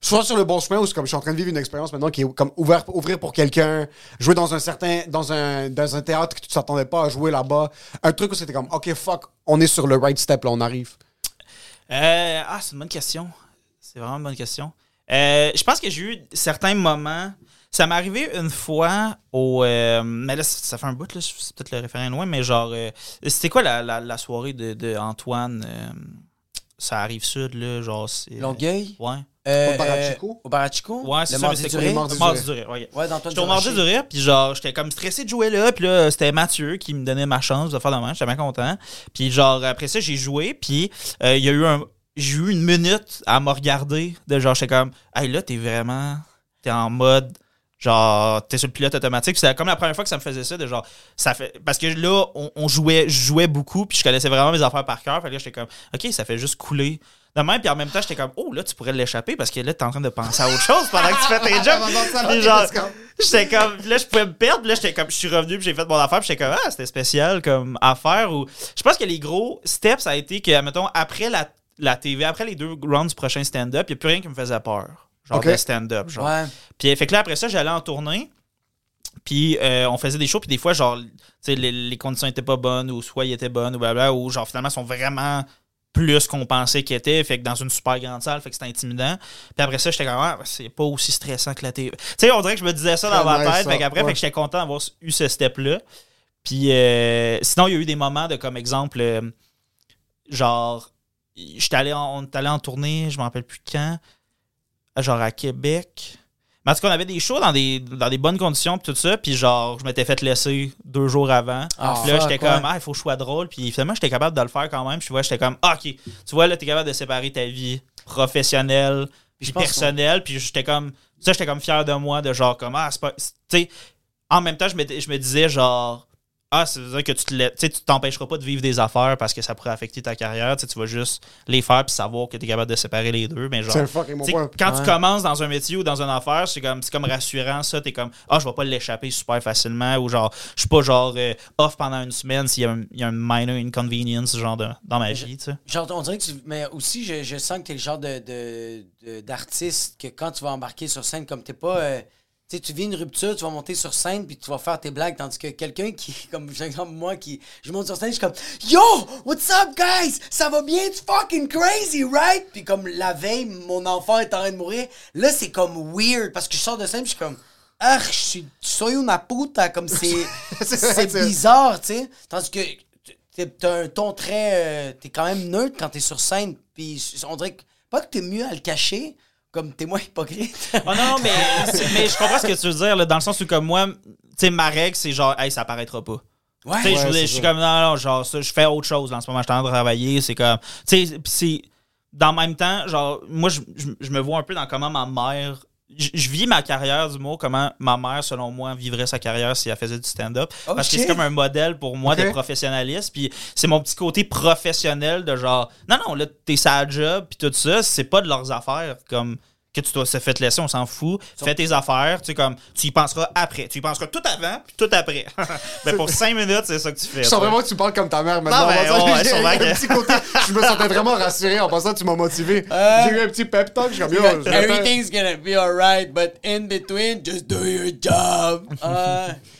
soit sur le bon chemin, ou c'est comme, je suis en train de vivre une expérience maintenant qui est comme ouvert, ouvrir pour quelqu'un, jouer dans un certain, dans un, dans un théâtre que tu t'attendais pas à jouer là-bas. Un truc où c'était comme, OK, fuck, on est sur le right step, là, on arrive. Euh, ah, c'est une bonne question. C'est vraiment une bonne question. Euh, je pense que j'ai eu certains moments. Ça m'est arrivé une fois au. euh, mais là, ça fait un bout, là, c'est peut-être le référent loin, mais genre. C'était quoi la, la, la soirée de, de Antoine Ça arrive sud, là, genre. c'est- Longueuil? Ouais. Euh, Au Barachico? Au Barachico? Ouais, c'est le ça, mais c'était? Mardi du Mardi rire? du rire, ouais. Ouais, J'étais au mardi Durocher. du rire, puis genre, j'étais comme stressé de jouer là, puis là, c'était Mathieu qui me donnait ma chance de faire de même, j'étais bien content. Puis genre, après ça, j'ai joué, puis euh, il y a eu un. J'ai eu une minute à me regarder, de genre, j'étais comme, hey là, t'es vraiment. T'es en mode. Genre, t'es sur le pilote automatique. C'est comme la première fois que ça me faisait ça, de genre, ça fait. Parce que là, on, on jouait, je jouais beaucoup, puis je connaissais vraiment mes affaires par cœur. Fait que là, j'étais comme, OK, ça fait juste couler. De même, puis en même temps, j'étais comme, oh, là, tu pourrais l'échapper parce que là, t'es en train de penser à autre chose pendant que tu fais tes jobs. Genre, j'étais comme, là, je pouvais me perdre, puis là, j'étais comme, je suis revenu, puis j'ai fait mon affaire, puis j'étais comme, ah, c'était spécial comme affaire. Ou, je pense que les gros steps, ça a été que, mettons, après la, la TV, après les deux rounds du prochain stand-up, il n'y a plus rien qui me faisait peur. Genre, de stand-up. Genre. Ouais. Puis fait que là, après ça, j'allais en tournée. Puis euh, on faisait des shows, puis des fois, genre, tu sais, les, les conditions étaient pas bonnes, ou soit ils étaient bonnes, ou blabla, ou genre, finalement, ils sont vraiment plus qu'on pensait qu'ils étaient, fait que dans une super grande salle, fait que c'était intimidant. Puis après ça, j'étais comme, ah, c'est pas aussi stressant que la TV. Tu sais, on dirait que je me disais ça dans ma nice, tête, ça. fait qu'après, Ouais. fait que j'étais content d'avoir eu ce step-là. Puis euh, sinon, il y a eu des moments de, comme exemple, euh, genre, j'étais allé en, on est allé en tournée, je me rappelle plus quand, genre à Québec. Mais en tout cas, on avait des shows dans des, dans des bonnes conditions, puis tout ça, puis genre, je m'étais fait laisser deux jours avant. Ah, Puis là, j'étais comme, ah, il faut que je sois drôle, puis finalement, j'étais capable de le faire quand même. Puis tu vois, j'étais comme, ah, ok, tu vois, là, t'es capable de séparer ta vie professionnelle, puis personnelle, puis j'étais comme, ça, j'étais comme fier de moi, de genre, comme, ah, c'est pas. Tu sais, en même temps, je me disais, genre, ah, ça veut dire que tu te tu tu t'empêcheras pas de vivre des affaires parce que ça pourrait affecter ta carrière. Tu sais, tu vas juste les faire puis savoir que tu es capable de séparer les deux. Mais genre, C'est un fucking bon tu sais, point. quand Ouais. tu commences dans un métier ou dans une affaire, c'est comme, c'est comme rassurant ça. T'es comme, ah, je vais pas l'échapper super facilement ou genre, je suis pas genre euh, off pendant une semaine s'il y, a un- il y a un minor inconvenience genre de- dans ma vie. tu sais. Genre, on dirait que tu. Mais aussi, je, je sens que t'es le genre de, de- de- d'artiste que quand tu vas embarquer sur scène, comme t'es pas. euh, tu sais, tu vis une rupture, tu vas monter sur scène, puis tu vas faire tes blagues, tandis que quelqu'un qui, comme exemple moi, qui. Je monte sur scène, je suis comme Yo, what's up, guys? Ça va bien? It's fucking crazy, right? Puis comme la veille, mon enfant est en train de mourir. Là, c'est comme weird, parce que je sors de scène, puis je suis comme. Ah, je suis. Soy una puta, comme c'est. C'est bizarre, tu sais. Tandis que t'as un ton très. euh, t'es quand même neutre quand t'es sur scène. Puis on dirait que. Pas que t'es mieux à le cacher, comme t'es moins hypocrite. Oh non, mais, c'est- mais je comprends ce que tu veux dire, là, dans le sens où, comme moi, tu sais, ma règle, c'est genre, hey, ça apparaîtra pas. Ouais. Je Ouais, je suis comme, non, non, genre, ça, je fais autre chose en ce moment, je suis en train de travailler, c'est comme, tu sais, pis c'est, dans le même temps, genre, moi, je, je, je me vois un peu dans comment ma mère, je, vis ma carrière du mot, comment ma mère, selon moi, vivrait sa carrière si elle faisait du stand-up. Oh, parce que c'est comme un modèle pour moi de professionnalisme, puis c'est mon petit côté professionnel de genre, non, non, là, t'es sa job, puis tout ça, c'est pas de leurs affaires, comme que tu dois se fait laisser, on s'en fout. Fais tes affaires, tu sais, comme, tu y penseras après. Tu y penseras tout avant, puis tout après. ben, pour cinq minutes, c'est ça que tu fais. Je sens vraiment que tu parles comme ta mère maintenant. Non, ben, En passant, ouais, j'ai un petit côté. Je me sentais vraiment rassuré en passant, tu m'as motivé. Euh, J'ai eu un petit pep talk. Je suis comme, Everything's gonna be alright, but in between, just do your job. Euh,